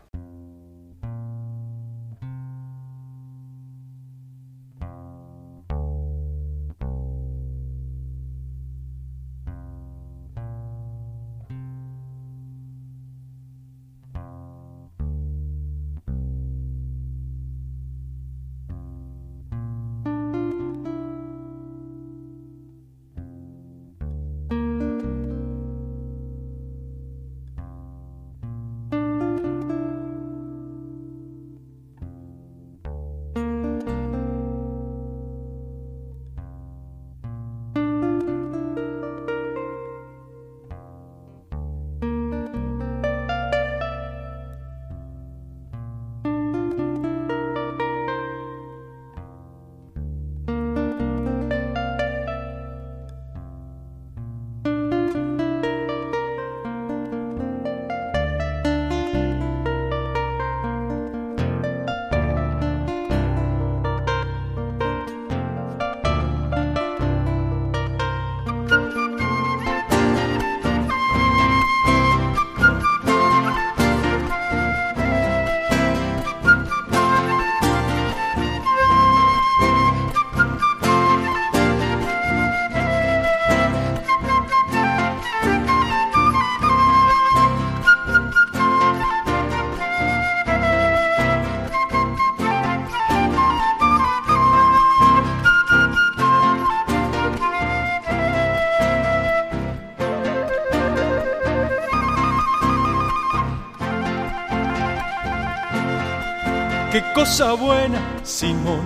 L: Cosa buena, Simón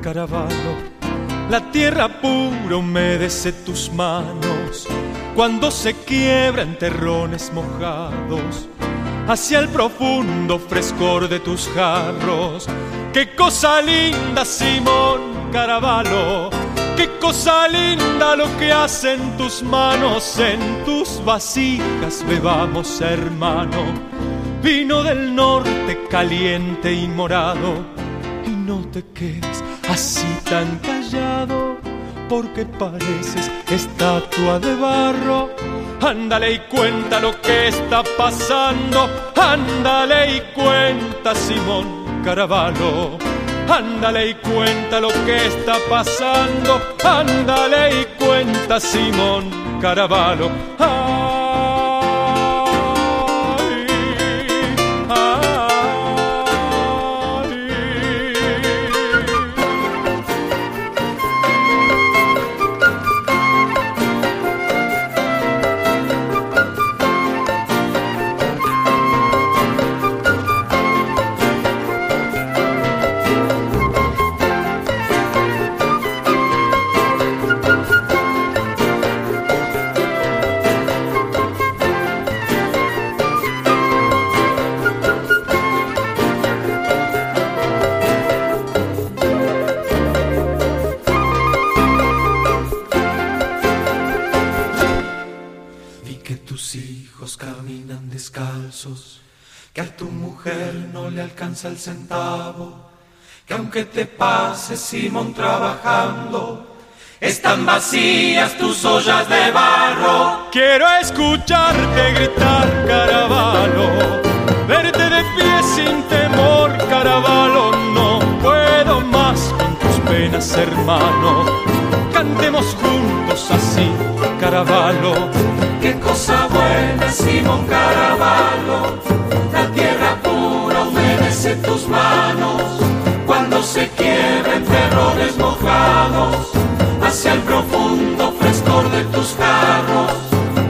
L: Caravallo. La tierra pura humedece tus manos cuando se quiebra en terrones mojados hacia el profundo frescor de tus jarros. Qué cosa linda, Simón Caravallo. Qué cosa linda lo que hacen tus manos en tus vasijas. Bebamos, hermano vino del norte caliente y morado. Y no te quedes así tan callado, porque pareces estatua de barro. Ándale y cuenta lo que está pasando, ándale y cuenta Simón Caravallo. Ándale y cuenta lo que está pasando, ándale y cuenta Simón Caravallo.
M: Que te pases Simón trabajando, están vacías tus ollas de barro.
L: Quiero escucharte gritar, Caravalo, verte de pie sin temor, Caravalo, no puedo más con tus penas, hermano. Cantemos juntos así, Caravalo.
M: Qué cosa buena, Simón Caravalo, la tierra en tus manos se quiebren terrones mojados hacia el profundo frescor de tus carros.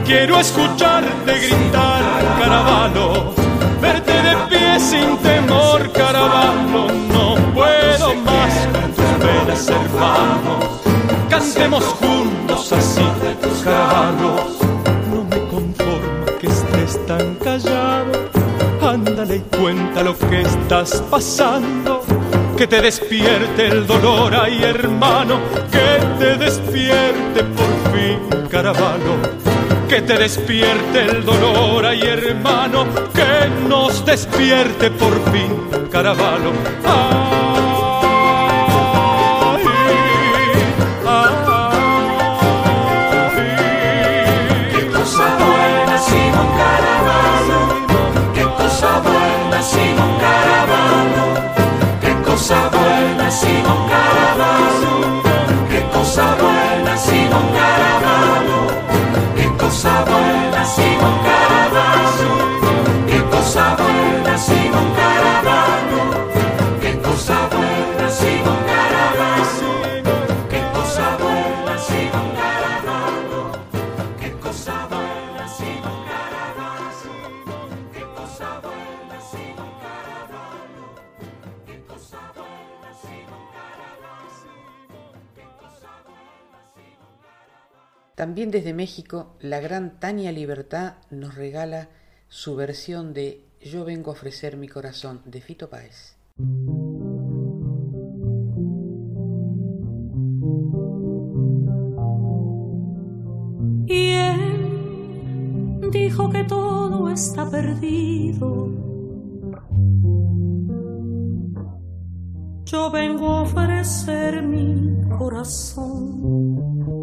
L: Quiero escucharte gritar, caravano, verte de pie sin temor, caravano. No puedo más con tus venas, hermanos. Cantemos juntos así, caravano. No me conformo que estés tan callado. Ándale y cuenta lo que estás pasando. Que te despierte el dolor, ay hermano, que te despierte por fin, caravano que te despierte el dolor, ay hermano, que nos despierte por fin, caravalo.
N: Qué
A: desde México, la gran Tania Libertad nos regala su versión de Yo vengo a ofrecer mi corazón de Fito Páez.
O: Y él dijo que todo está perdido. Yo vengo a ofrecer mi corazón.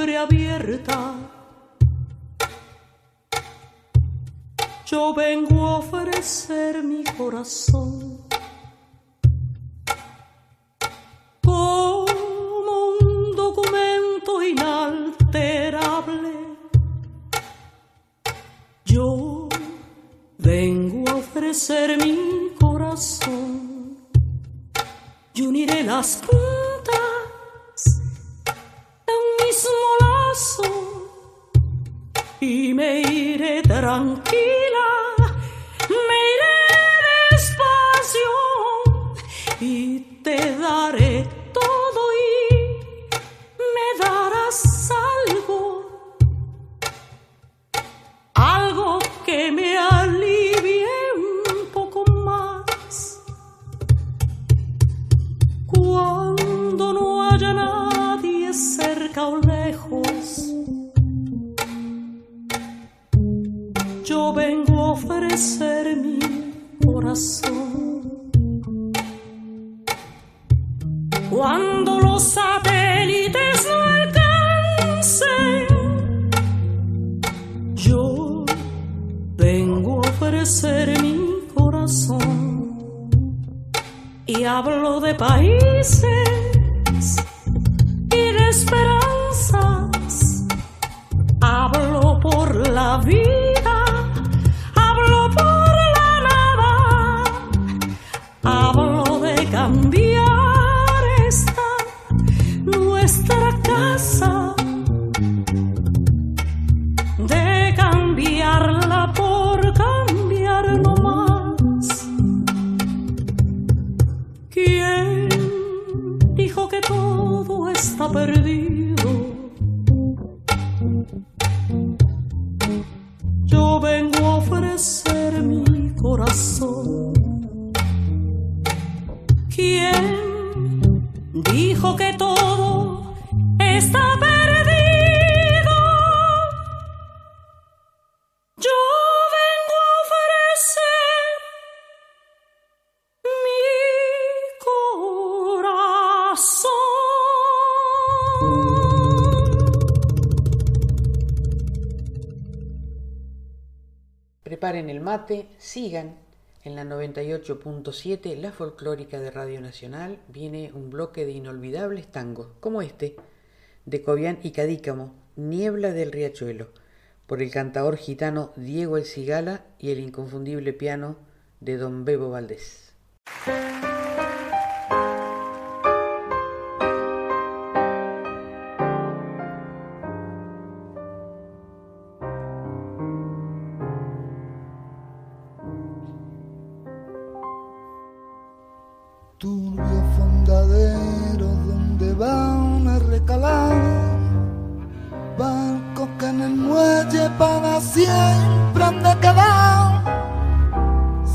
O: siempre abierta. Yo vengo a ofrecer mi corazón como un documento inalterable. Yo vengo a ofrecer mi corazón y uniré las puntas mismo y me iré tranquila, me iré despacio y te daré todo y me darás algo, algo que me lejos, yo vengo a ofrecer mi corazón. Cuando los satélites no alcancen, yo vengo a ofrecer mi corazón y hablo de países hablo por la nada, hablo de cambiar esta nuestra casa, de cambiarla por cambiar no más. ¿Quién dijo que todo está perdido? ¿Quién
P: dijo que todo está perdido. Yo vengo a ofrecer mi corazón.
A: Preparen el mate, sigan en la 98.7, la folclórica de Radio Nacional, viene un bloque de inolvidables tangos, como este, de Cobian y Cadícamo, Niebla del Riachuelo, por el cantador gitano Diego El Cigala y el inconfundible piano de Don Bebo Valdés.
Q: Turbio fondadero donde van a recalar barcos que en el muelle para siempre han de quedar.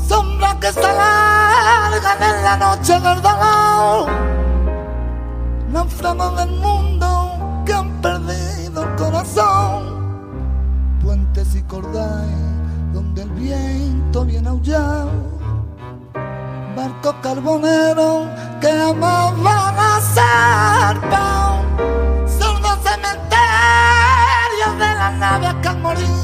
Q: Sombras que se alargan en la noche del dolor. Náufragos del mundo que han perdido el corazón. Puentes y cordales donde el viento viene aullado barcos carboneros que jamás van a ser pan. Sordos cementerios de las naves que al morir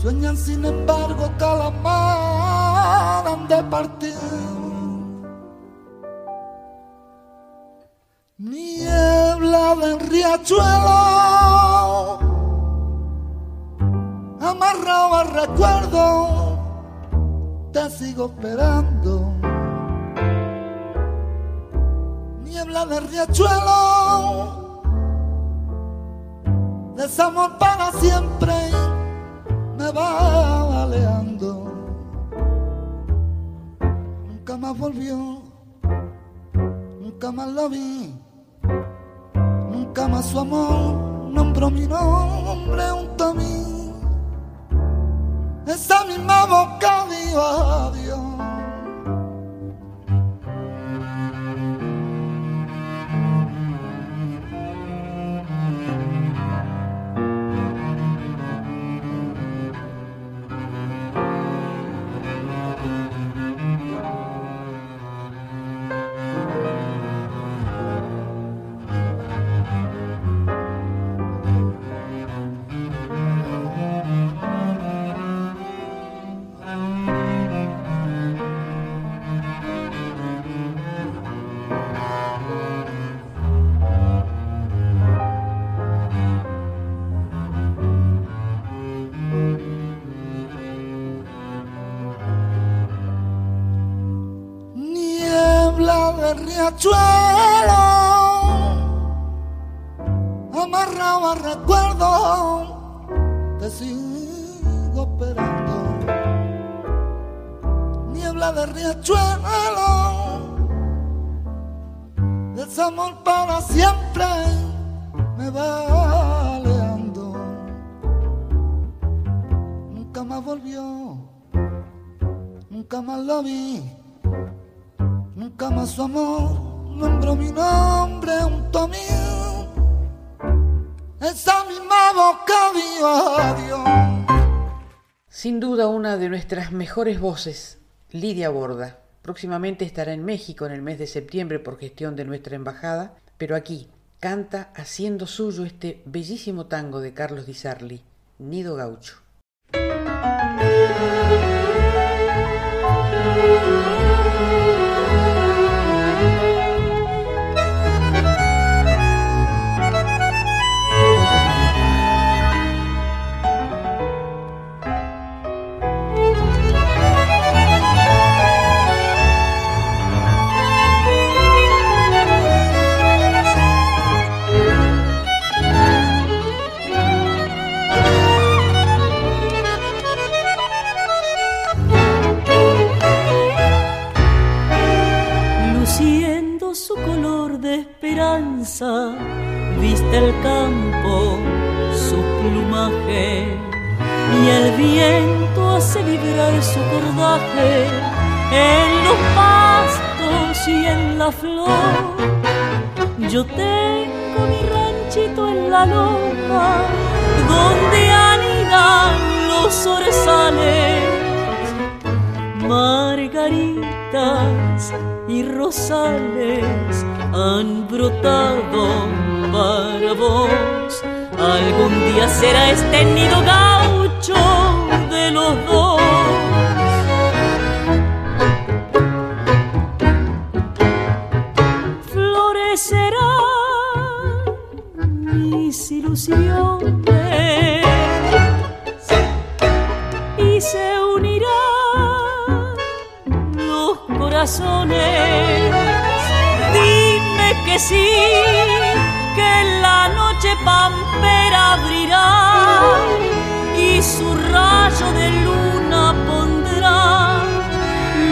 Q: sueñan sin embargo que a la mar han de partir. Niebla del riachuelo amarrado al recuerdo te sigo esperando. Niebla de riachuelo, desamor para siempre me va aleando. Nunca más volvió, nunca más la vi, nunca más su amor nombró mi nombre junto a mí esa misma boca dijo adiós. Riachuelo, amarrado a recuerdo, te sigo esperando. Niebla de riachuelo, desamor para siempre me va aleando. Nunca más volvió, nunca más lo vi. Su amor nombró mi nombre.
A: Sin duda una de nuestras mejores voces, Lidia Borda. Próximamente estará en México en el mes de septiembre por gestión de nuestra embajada, pero aquí canta haciendo suyo este bellísimo tango de Carlos Di Sarli, Nido Gaucho.
P: Viste el campo, su plumaje, y el viento hace vibrar su cordaje en los pastos y en la la flor. Yo tengo mi ranchito en la loma donde anidan los zorzales, margaritas y rosales han brotado para vos. Algún día será este nido gaucho de los dos. Florecerán mis ilusiones y se unirán los corazones. Dime que sí, que la noche pampera abrirá y su rayo de luna pondrá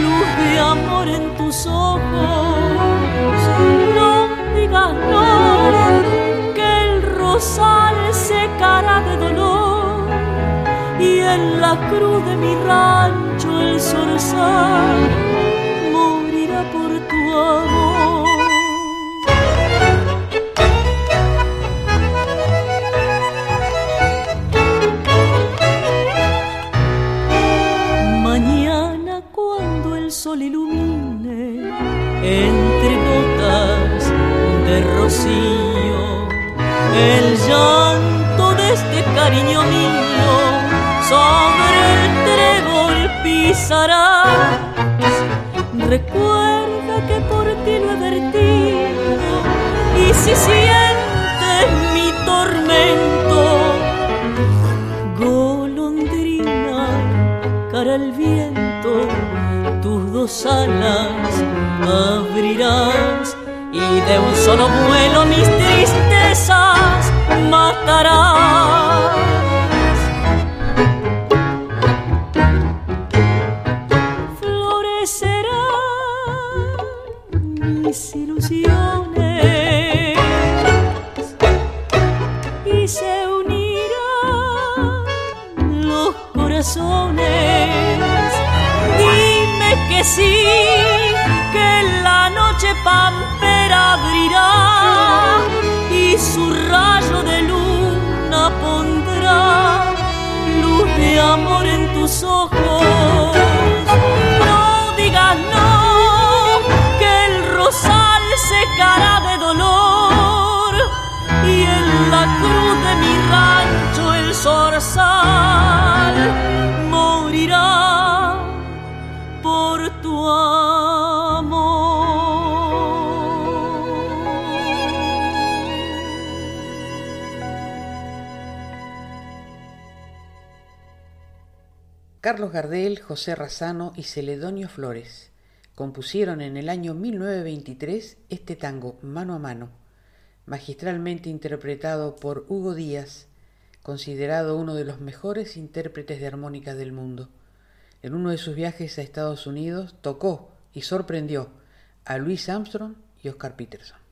P: luz de amor en tus ojos. No digas no, que el rosal secará de dolor y en la cruz de mi rancho el zorzal entre gotas de rocío el llanto de este cariño mío sobre el trébol pisarás. Recuerda que por ti lo he vertido y si sientes tus alas abrirás y de un solo vuelo mis tristezas matarás. Sí, que la noche pampera abrirá y su rayo de luna pondrá luz de amor en tus ojos.
A: Carlos Gardel, José Razano y Celedonio Flores compusieron en el año 1923 este tango Mano a Mano, magistralmente interpretado por Hugo Díaz, considerado uno de los mejores intérpretes de armónica del mundo. En uno de sus viajes a Estados Unidos tocó y sorprendió a Louis Armstrong y Oscar Peterson.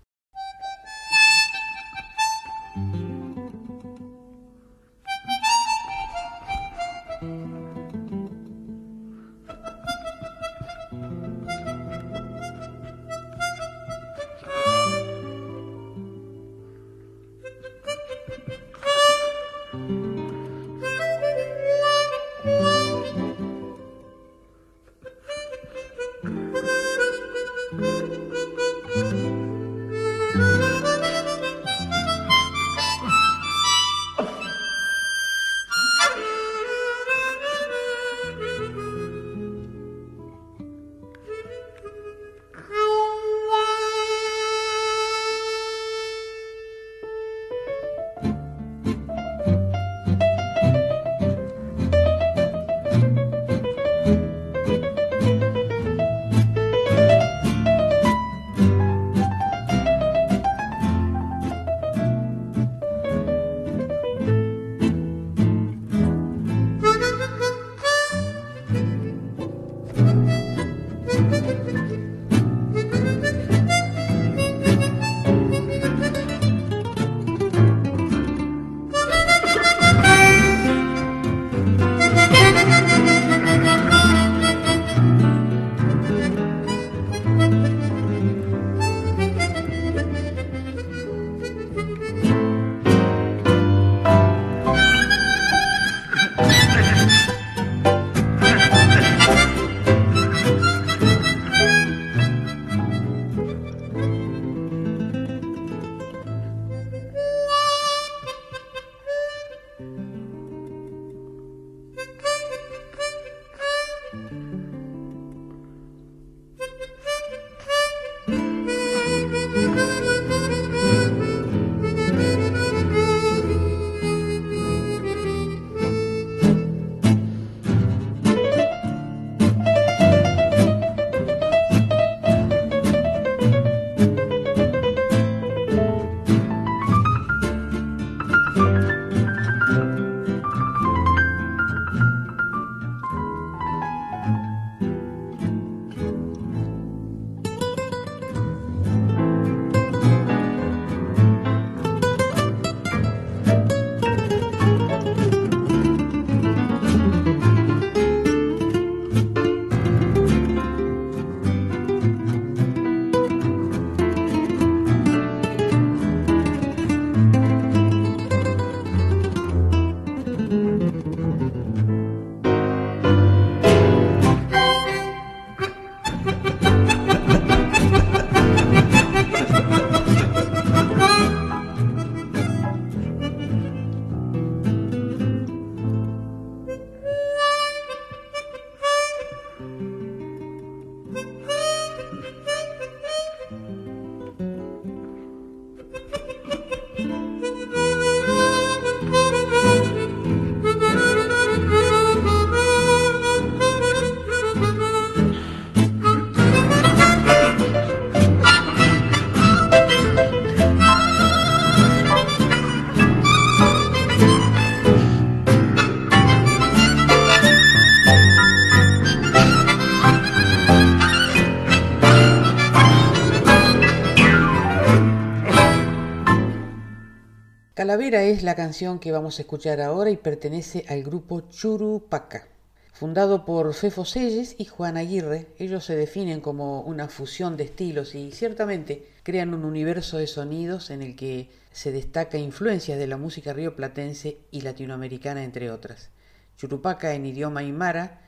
A: Calavera es la canción que vamos a escuchar ahora y pertenece al grupo Churupaca. Fundado por Fefo Selles y Juan Aguirre, ellos se definen como una fusión de estilos y ciertamente crean un universo de sonidos en el que se destaca influencias de la música rioplatense y latinoamericana entre otras. Churupaca en idioma aymara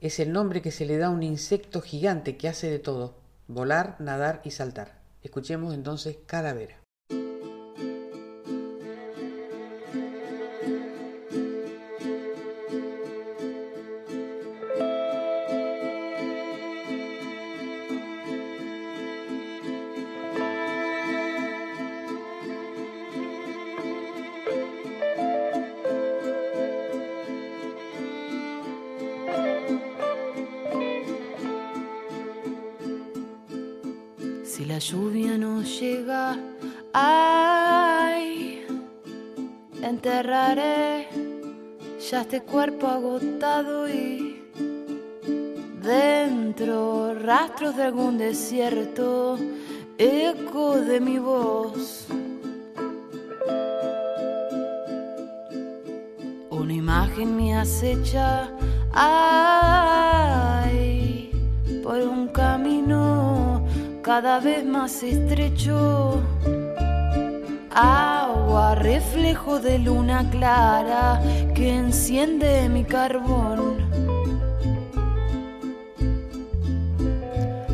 A: es el nombre que se le da a un insecto gigante que hace de todo, volar, nadar y saltar. Escuchemos entonces Calavera.
R: Enterraré ya este cuerpo agotado y dentro rastros de algún desierto, eco de mi voz. Una imagen me acecha, por un camino cada vez más estrecho. Agua, reflejo de luna clara que enciende mi carbón.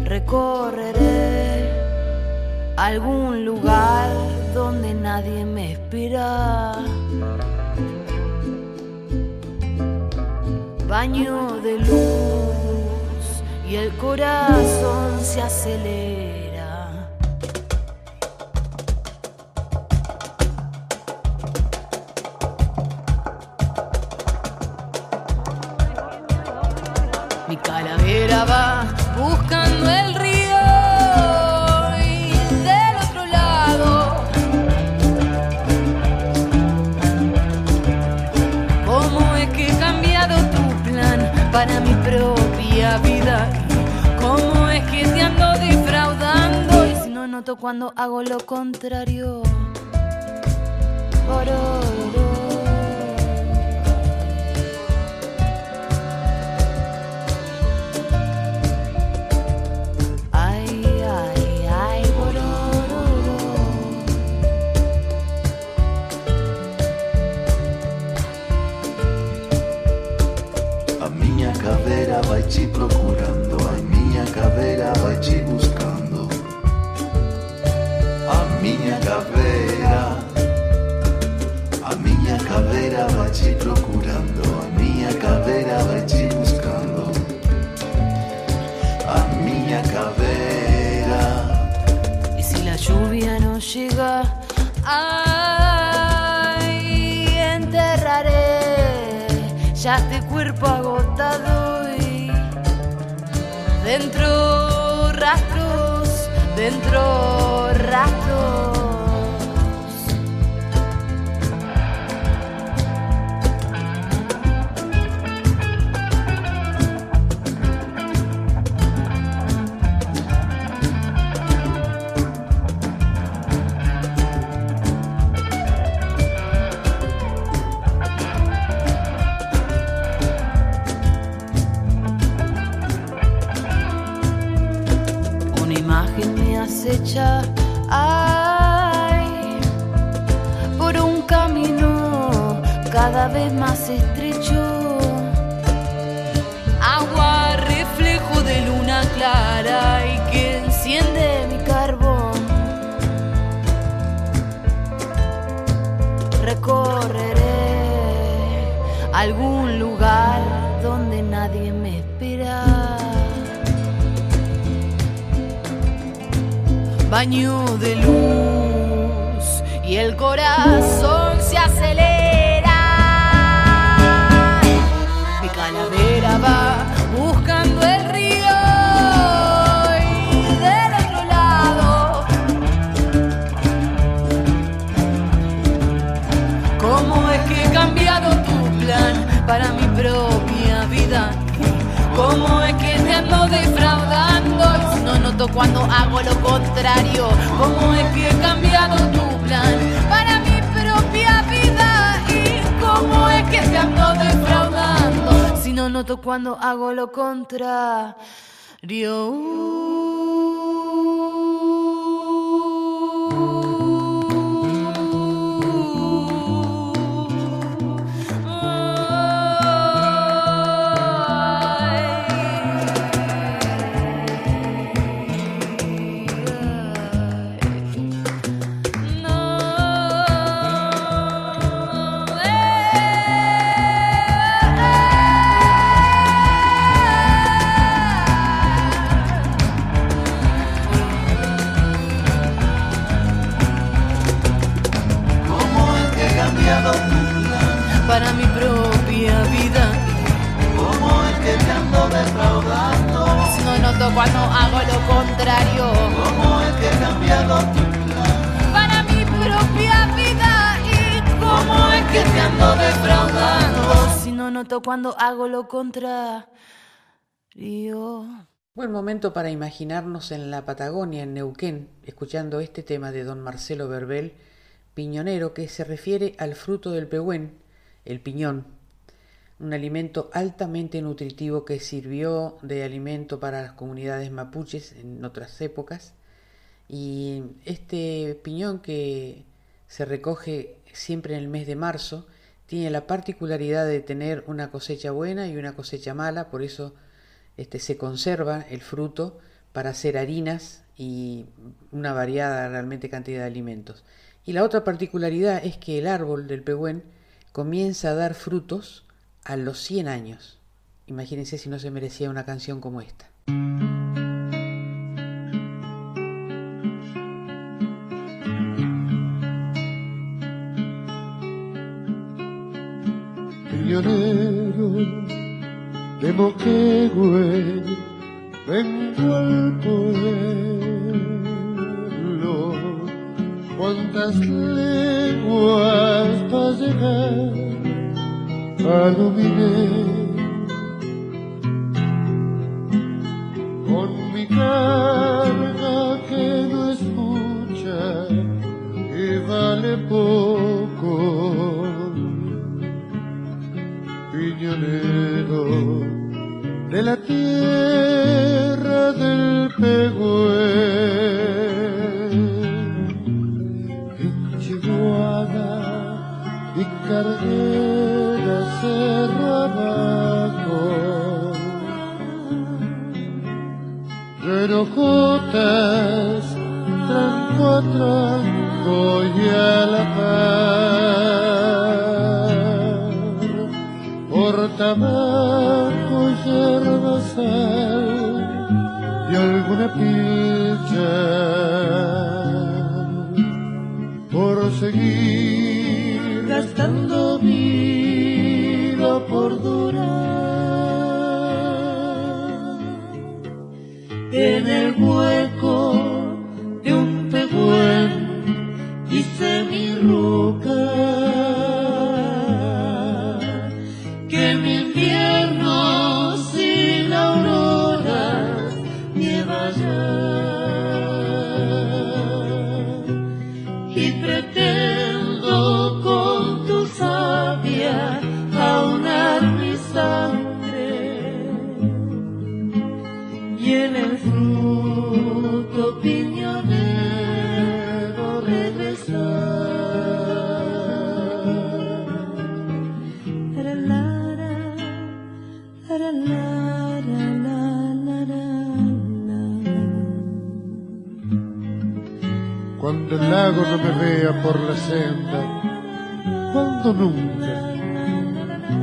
R: Recorreré algún lugar donde nadie me espera. Baño de luz y el corazón se acelera. Noto cuando hago lo contrario. Ororo.
S: Vai te procurando,
R: ya este cuerpo agotado y dentro rastros, dentro rastros. Acecha, ay, por un camino cada vez más estrecho. Baño de luz y el corazón se acelera. Cuando hago lo contrario. ¿Cómo es que he cambiado tu plan para mi propia propia vida y cómo es que te ando defraudando si no noto cuando hago lo contrario. Cuando hago lo contrario.
A: Buen momento para imaginarnos en la Patagonia, en Neuquén, escuchando este tema de don Marcelo Verbel, piñonero, que se refiere al fruto del pehuen, el piñón, un alimento altamente nutritivo que sirvió de alimento para las comunidades mapuches en otras épocas. Y este piñón que se recoge siempre en el mes de marzo tiene la particularidad de tener una cosecha buena y una cosecha mala, por eso este, se conserva el fruto para hacer harinas y una variada realmente cantidad de alimentos. Y la otra particularidad es que el árbol del pehuen comienza a dar frutos a los 100 años. Imagínense si no se merecía una canción como esta.
T: Piñonero de Moquegüe, vengo al pueblo. Cuántas leguas para llegar a Luminé. Con mi carga que no es mucha y vale poco de la tierra del Chihuahua y carrera cerro abajo, Renojotas, tranco a tranco a la par. Por tabaco, yerba, sal y alguna pilla por seguir gastando vida por durar en el hueco No me vea por la senda, cuando nunca,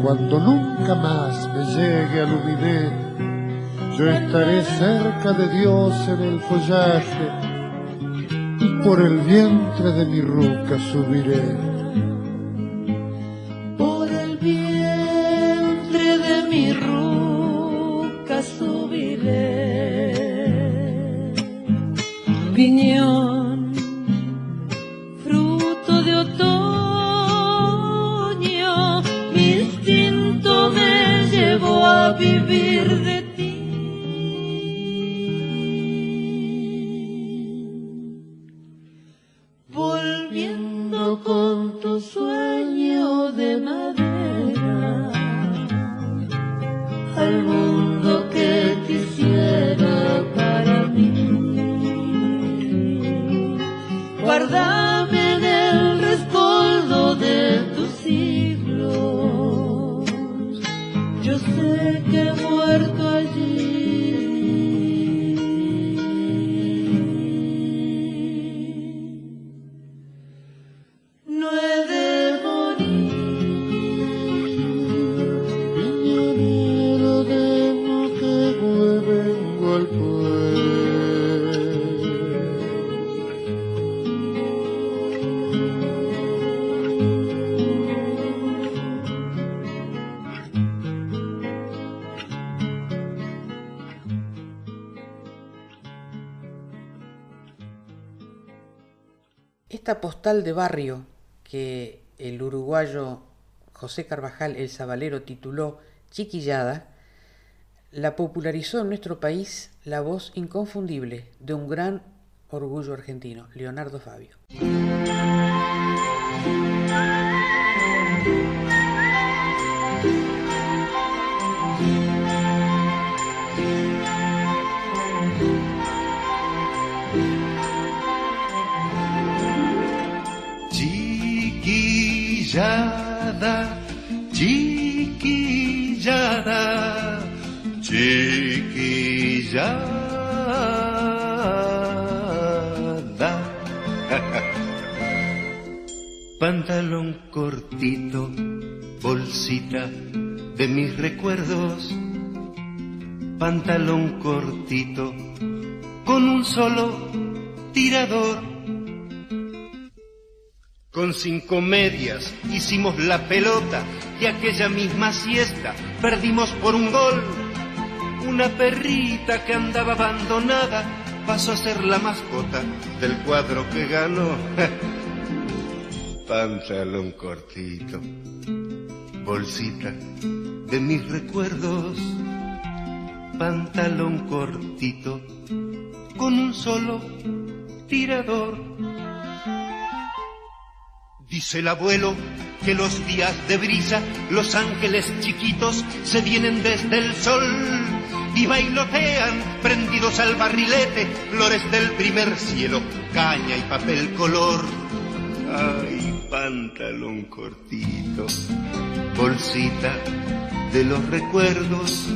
T: cuando nunca más me llegue a yo estaré cerca de Dios en el follaje y por el vientre de mi ruca subiré.
A: Esta postal de barrio que el uruguayo José Carvajal el Zabalero tituló Chiquillada, la popularizó en nuestro país la voz inconfundible de un gran orgullo argentino, Leonardo Fabio.
U: Pantalón cortito, bolsita de mis recuerdos. Pantalón cortito, con un solo tirador. Con cinco medias hicimos la pelota y aquella misma siesta perdimos por un gol. Una perrita que andaba abandonada pasó a ser la mascota del cuadro que ganó. Pantalón cortito, bolsita de mis recuerdos. Pantalón cortito con un solo tirador. Dice el abuelo que los días de brisa, los ángeles chiquitos se vienen desde el sol y bailotean prendidos al barrilete, flores del primer cielo, caña y papel color. Pantalón cortito, bolsita de los recuerdos,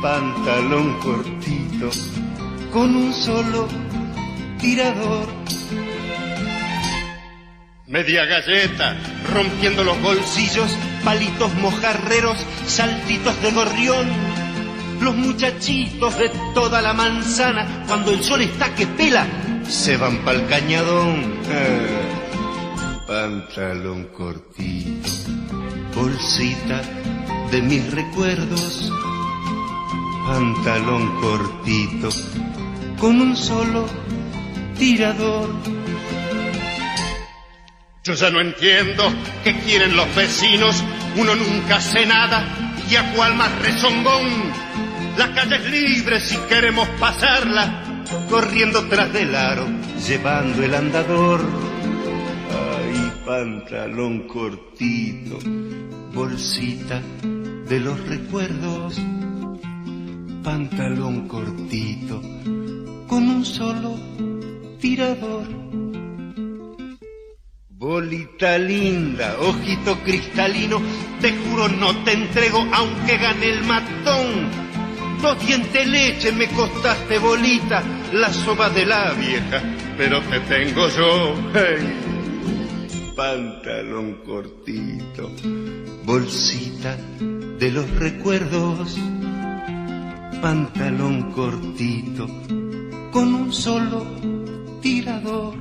U: pantalón cortito con un solo tirador. Media galleta, rompiendo los bolsillos, palitos mojarreros, saltitos de gorrión. Los muchachitos de toda la manzana, cuando el sol está que pela, se van pa'l cañadón. Eh, pantalón cortito, bolsita de mis recuerdos. Pantalón cortito, con un solo tirador. Yo ya no entiendo qué quieren los vecinos, uno nunca hace nada y a cuál más rezongón. La calle es libre si queremos pasarla, corriendo tras del aro, llevando el andador. Pantalón cortito, bolsita de los recuerdos, pantalón cortito, con un solo tirador. Bolita linda, ojito cristalino, te juro no te entrego aunque gane el matón. Dos dientes leche me costaste bolita, la soba de la vieja, pero te tengo yo. Hey. Pantalón cortito, bolsita de los recuerdos, pantalón cortito, con un solo tirador.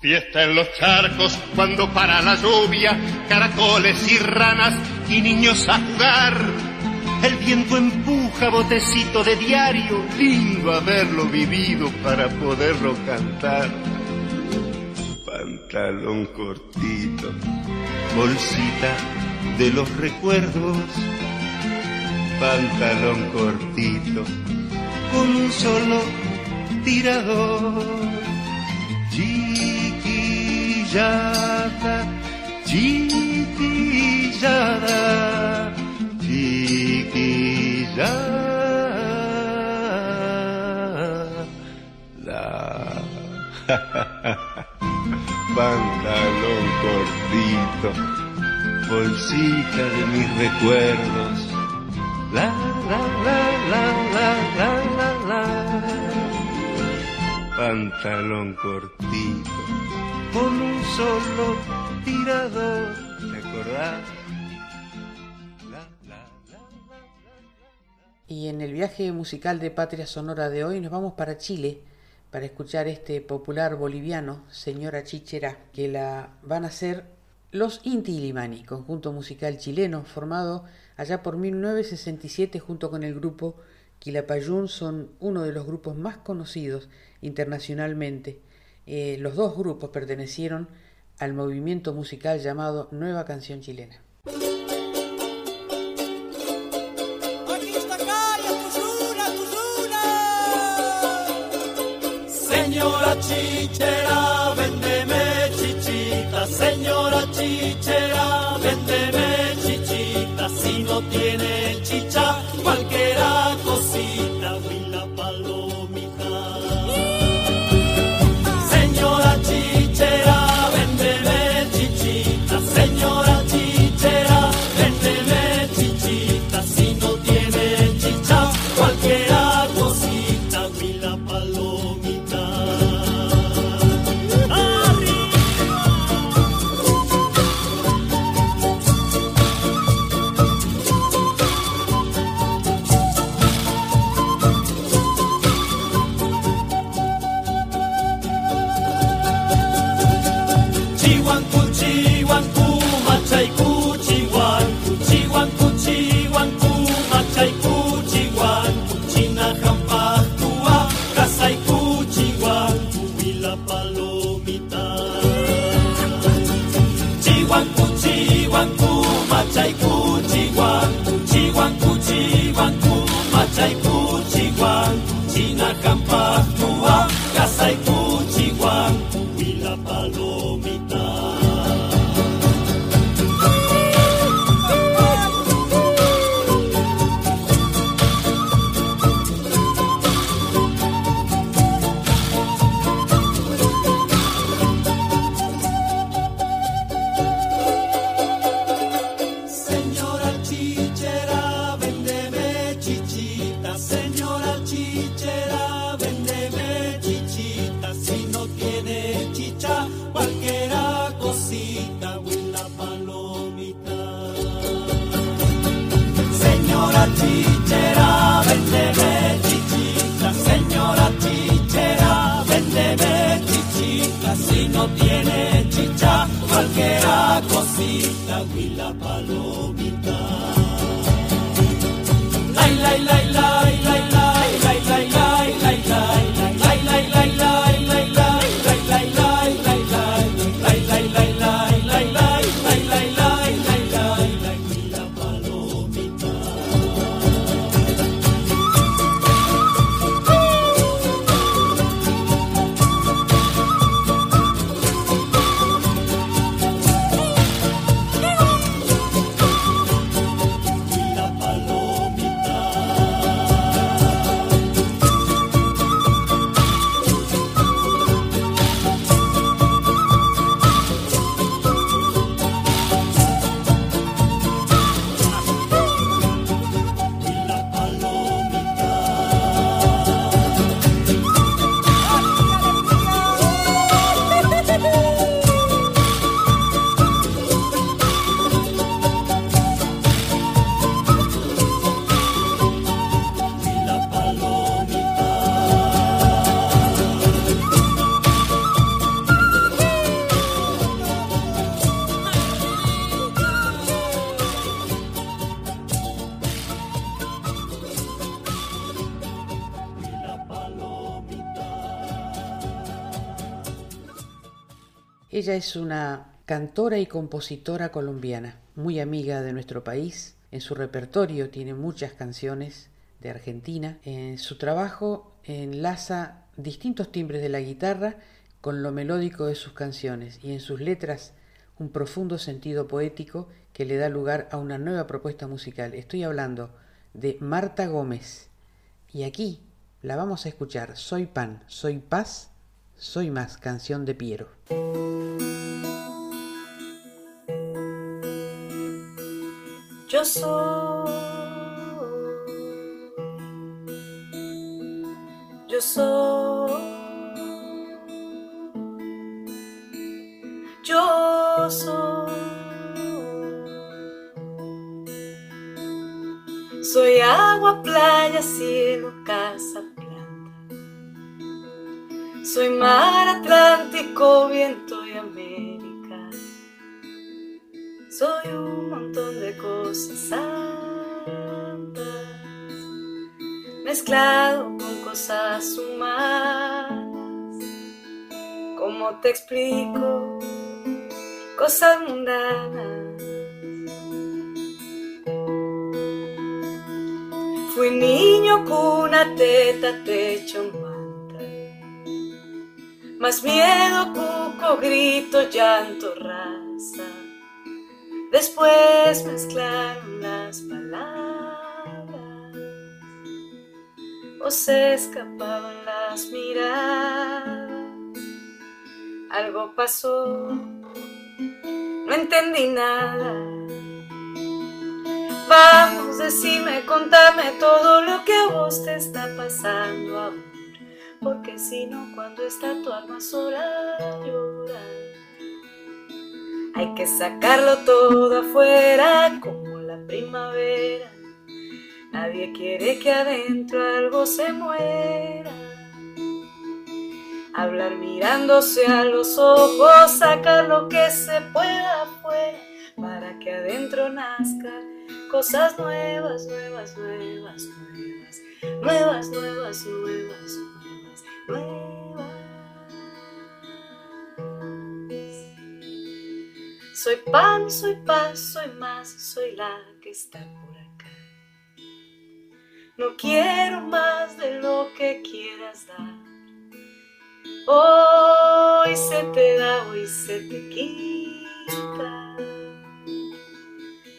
U: Fiesta en los charcos cuando para la lluvia, caracoles y ranas y niños a jugar. El viento empuja botecito de diario, lindo haberlo vivido para poderlo cantar. Pantalón cortito, bolsita de los recuerdos. Pantalón cortito, con un solo tirador. Chiquillada, chiquillada, chiquillada. Pantalón cortito, bolsita de mis recuerdos. La la la la la la la la. Pantalón cortito, con un solo tirador. ¿Te acordás?
A: Y en el viaje musical de Patria Sonora de hoy nos vamos para Chile para escuchar este popular boliviano, Señora Chichera, que la van a hacer los Inti Illimani, conjunto musical chileno formado allá por 1967 junto con el grupo Quilapayún, son uno de los grupos más conocidos internacionalmente. Eh, los dos grupos pertenecieron al movimiento musical llamado Nueva Canción Chilena.
V: Chicharito.
A: Ella es una cantora y compositora colombiana, muy amiga de nuestro país. En su repertorio tiene muchas canciones de Argentina. En su trabajo enlaza distintos timbres de la guitarra con lo melódico de sus canciones y en sus letras un profundo sentido poético que le da lugar a una nueva propuesta musical. Estoy hablando de Marta Gómez. Y aquí la vamos a escuchar. Soy pan, soy paz, soy más, canción de Piero.
V: Yo soy, yo soy, yo soy, soy agua, playa, cielo, casa, soy mar, Atlántico, viento y América. Soy un montón de cosas santas, mezclado con cosas humanas. ¿Cómo te explico? Cosas mundanas. Fui niño, cuna, teta, techo, manta. Más miedo, cuco, grito, llanto, raza. Después mezclaron las palabras o se escapaban las miradas. Algo pasó, no entendí nada. Vamos, decime, contame todo lo que a vos te está pasando ahora porque si no, cuando está tu alma sola llora. Hay que sacarlo todo afuera como la primavera. Nadie quiere que adentro algo se muera. Hablar mirándose a los ojos, sacar lo que se pueda afuera, para que adentro nazca cosas nuevas, nuevas, nuevas, nuevas, nuevas, nuevas, nuevas. nuevas. Soy pan, soy paz, soy más, soy la que está por acá. No quiero más de lo que quieras dar. Hoy se te da, hoy se te quita.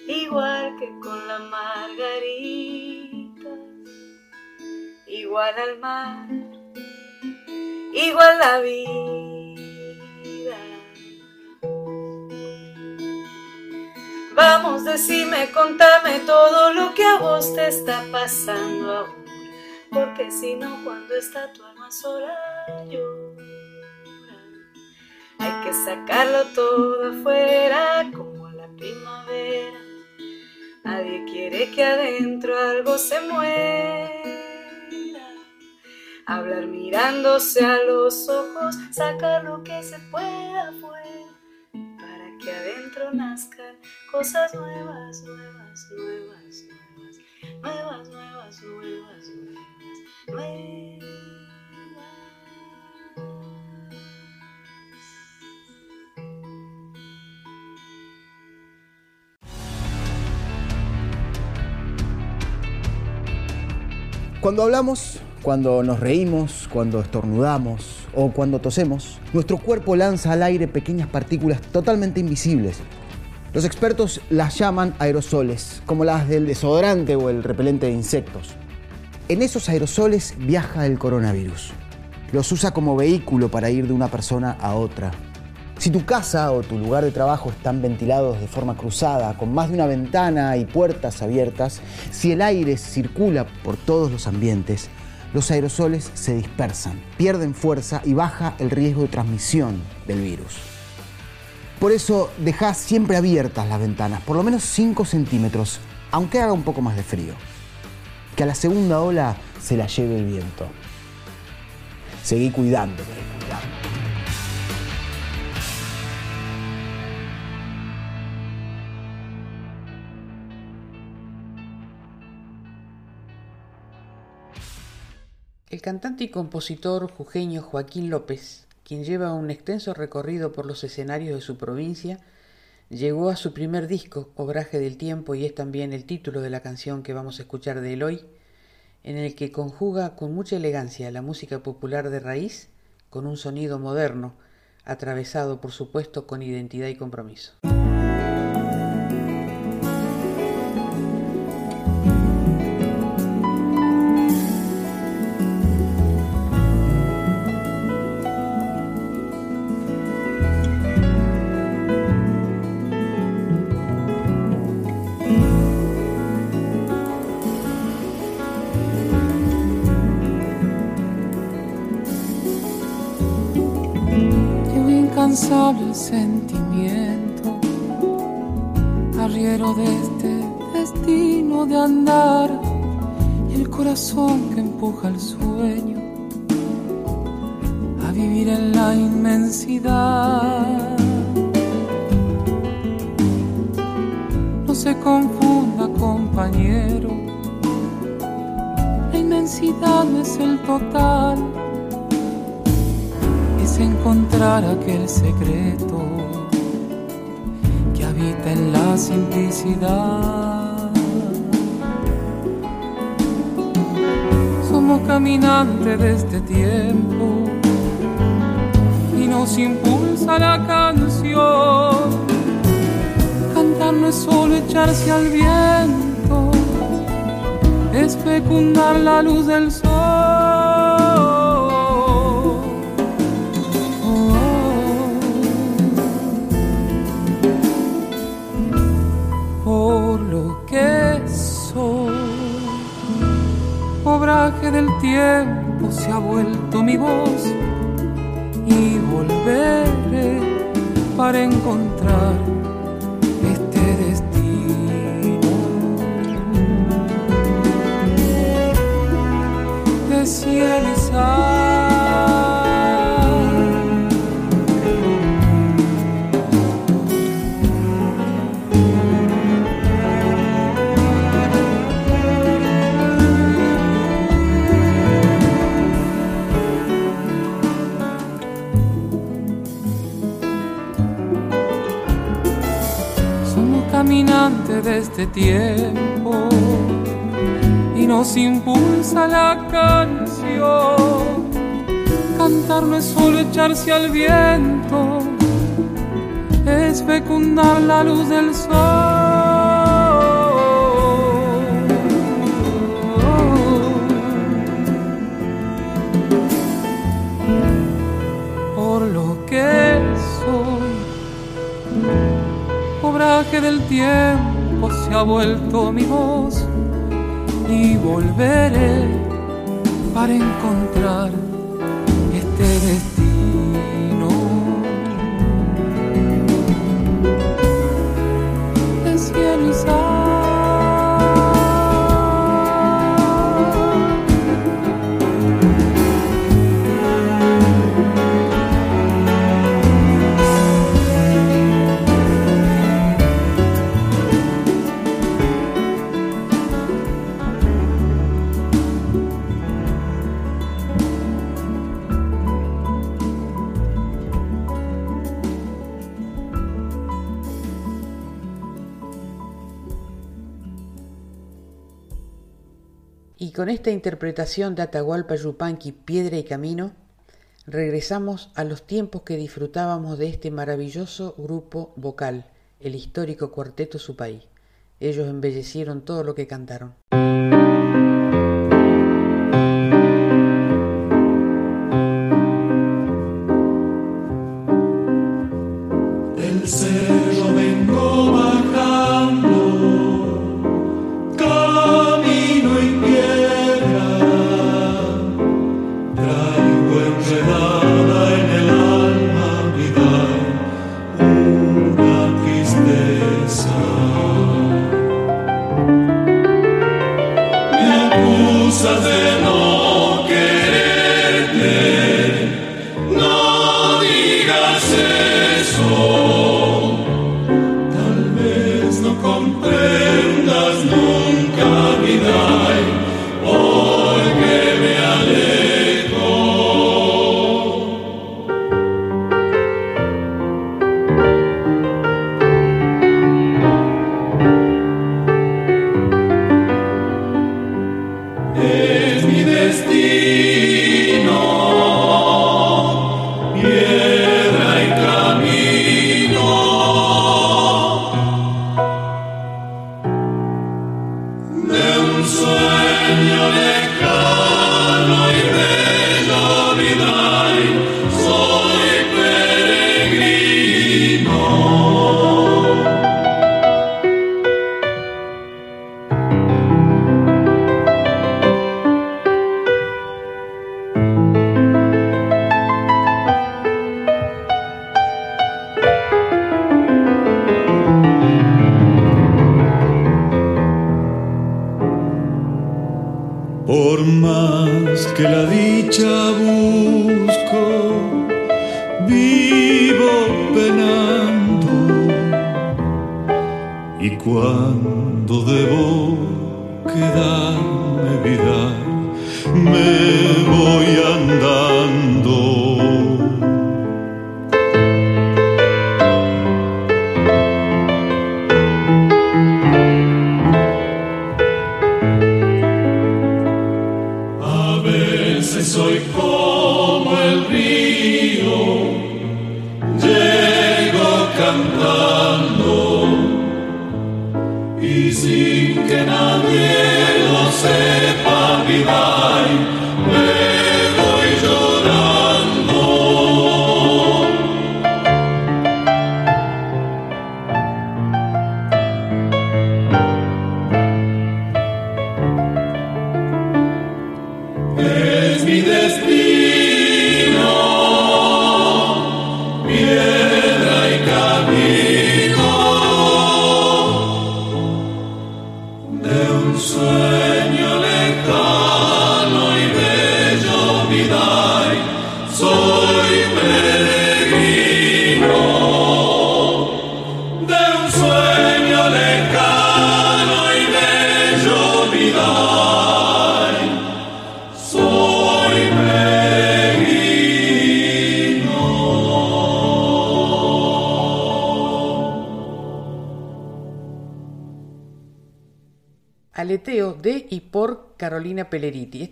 V: Igual que con la margarita, igual al mar, igual la vida. Vamos, decime, contame todo lo que a vos te está pasando ahora. Porque si no, cuando está tu alma sola, llora. Hay que sacarlo todo afuera como la primavera. Nadie quiere que adentro algo se muera. Hablar mirándose a los ojos, sacar lo que se pueda afuera que adentro nazcan cosas nuevas, nuevas, nuevas, nuevas, nuevas, nuevas, nuevas, nuevas, nuevas.
W: Cuando hablamos, cuando nos reímos, cuando estornudamos o cuando tosemos, nuestro cuerpo lanza al aire pequeñas partículas totalmente invisibles. Los expertos las llaman aerosoles, como las del desodorante o el repelente de insectos. En esos aerosoles viaja el coronavirus. Los usa como vehículo para ir de una persona a otra. Si tu casa o tu lugar de trabajo están ventilados de forma cruzada, con más de una ventana y puertas abiertas, si el aire circula por todos los ambientes, los aerosoles se dispersan, pierden fuerza y baja el riesgo de transmisión del virus. Por eso deja siempre abiertas las ventanas, por lo menos 5 centímetros, aunque haga un poco más de frío. Que a la segunda ola se la lleve el viento. Seguí cuidándote.
A: El cantante y compositor jujeño Joaquín López, quien lleva un extenso recorrido por los escenarios de su provincia, llegó a su primer disco, Obraje del Tiempo, y es también el título de la canción que vamos a escuchar de él hoy, en el que conjuga con mucha elegancia la música popular de raíz con un sonido moderno, atravesado por supuesto con identidad y compromiso.
X: Incansable sentimiento, arriero de este destino de andar, y el corazón que empuja el sueño a vivir en la inmensidad. No se confunda, compañero, la inmensidad no es el total encontrar aquel secreto que habita en la simplicidad. Somos caminantes de este tiempo y nos impulsa la canción. Cantar no es solo echarse al viento, es fecundar la luz del sol. Del tiempo se ha vuelto mi voz y volveré para encontrar este tiempo y nos impulsa la canción. Cantar no es solo echarse al viento, es fecundar la luz del sol. Por lo que soy obraje del tiempo se ha vuelto mi voz y volveré para encontrar
A: con esta interpretación de Atahualpa Yupanqui, Piedra y Camino, regresamos a los tiempos que disfrutábamos de este maravilloso grupo vocal, el histórico cuarteto Supay. Ellos embellecieron todo lo que cantaron.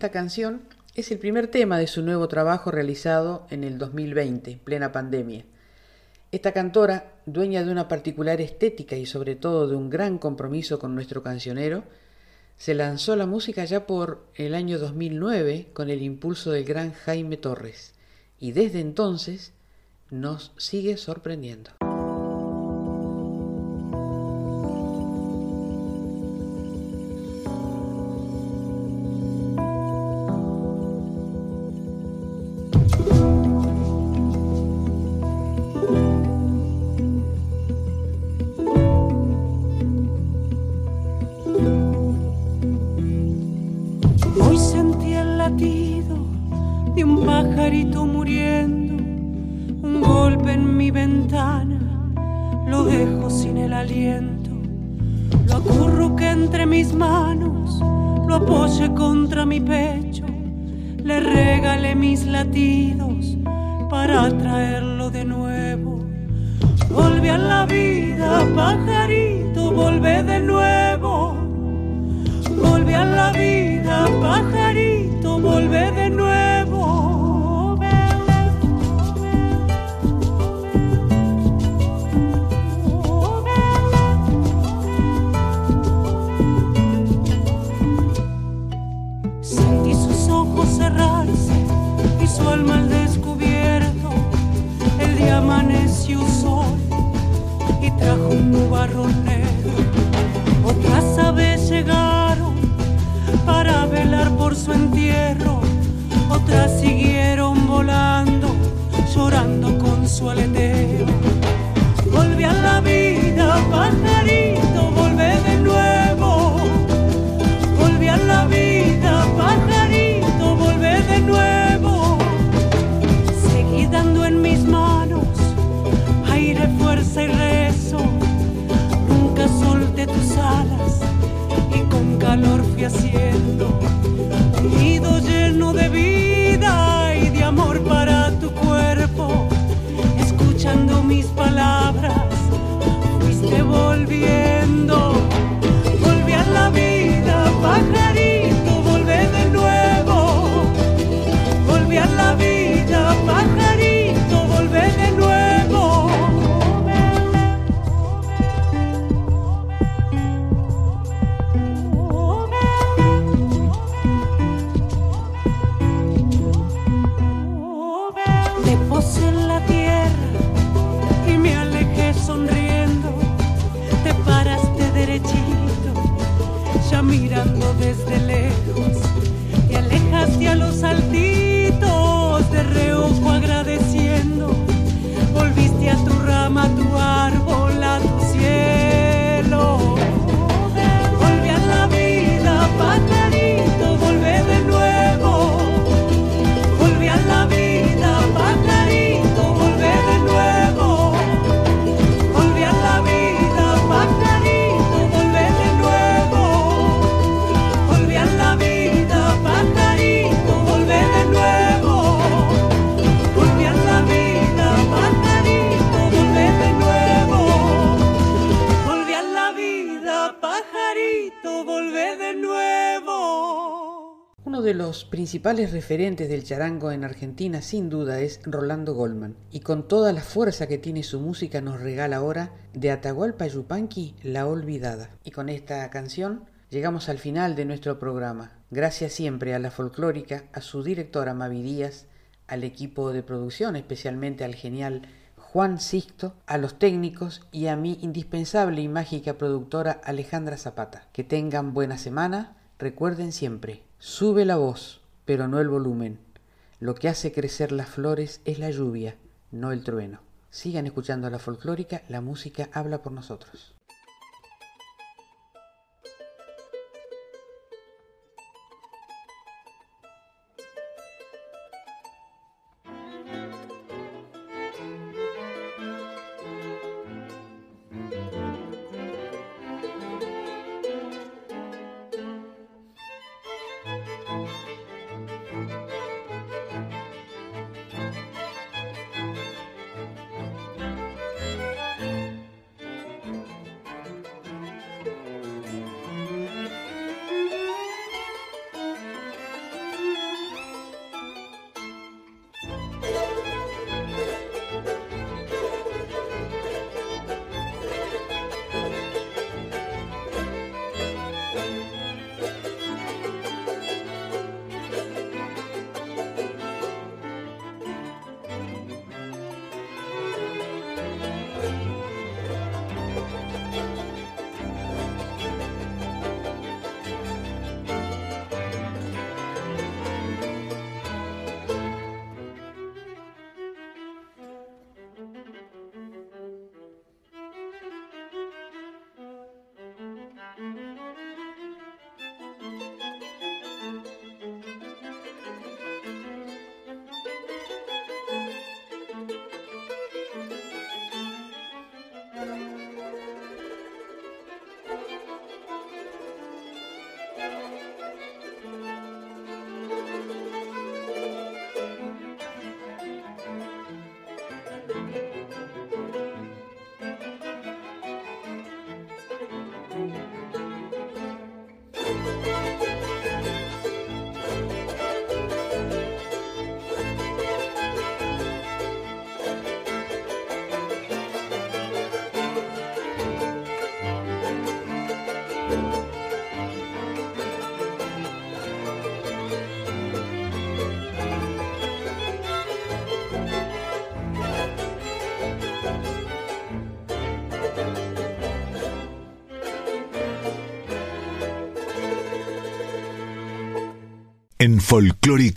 Y: Esta canción es el primer tema de su nuevo trabajo realizado en el 2020, plena pandemia. Esta cantora, dueña de una particular estética y sobre todo de un gran compromiso con nuestro cancionero, se lanzó la música ya por el año 2009 con el impulso del gran Jaime Torres y desde entonces nos sigue sorprendiendo.
A: Principales referentes del charango en Argentina sin duda es Rolando Goldman y con toda la fuerza que tiene su música nos regala ahora de Atahualpa Yupanqui La Olvidada. Y con esta canción llegamos al final de nuestro programa. Gracias siempre a la folclórica, a su directora Mavi Díaz, al equipo de producción, especialmente al genial Juan Sixto, a los técnicos y a mi indispensable y mágica productora Alejandra Zapata. Que tengan buena semana. Recuerden siempre, sube la voz, pero no el volumen. Lo que hace crecer las flores es la lluvia, no el trueno. Sigan escuchando la folclórica, la música habla por nosotros.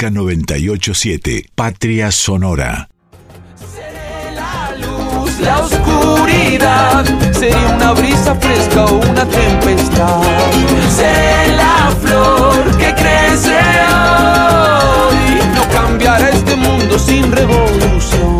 Z: Folclórica 987, Patria Sonora.
M: la luz, la oscuridad, sería una brisa fresca o una tempestad. Seré la flor que crece hoy, no cambiará este mundo sin revolución.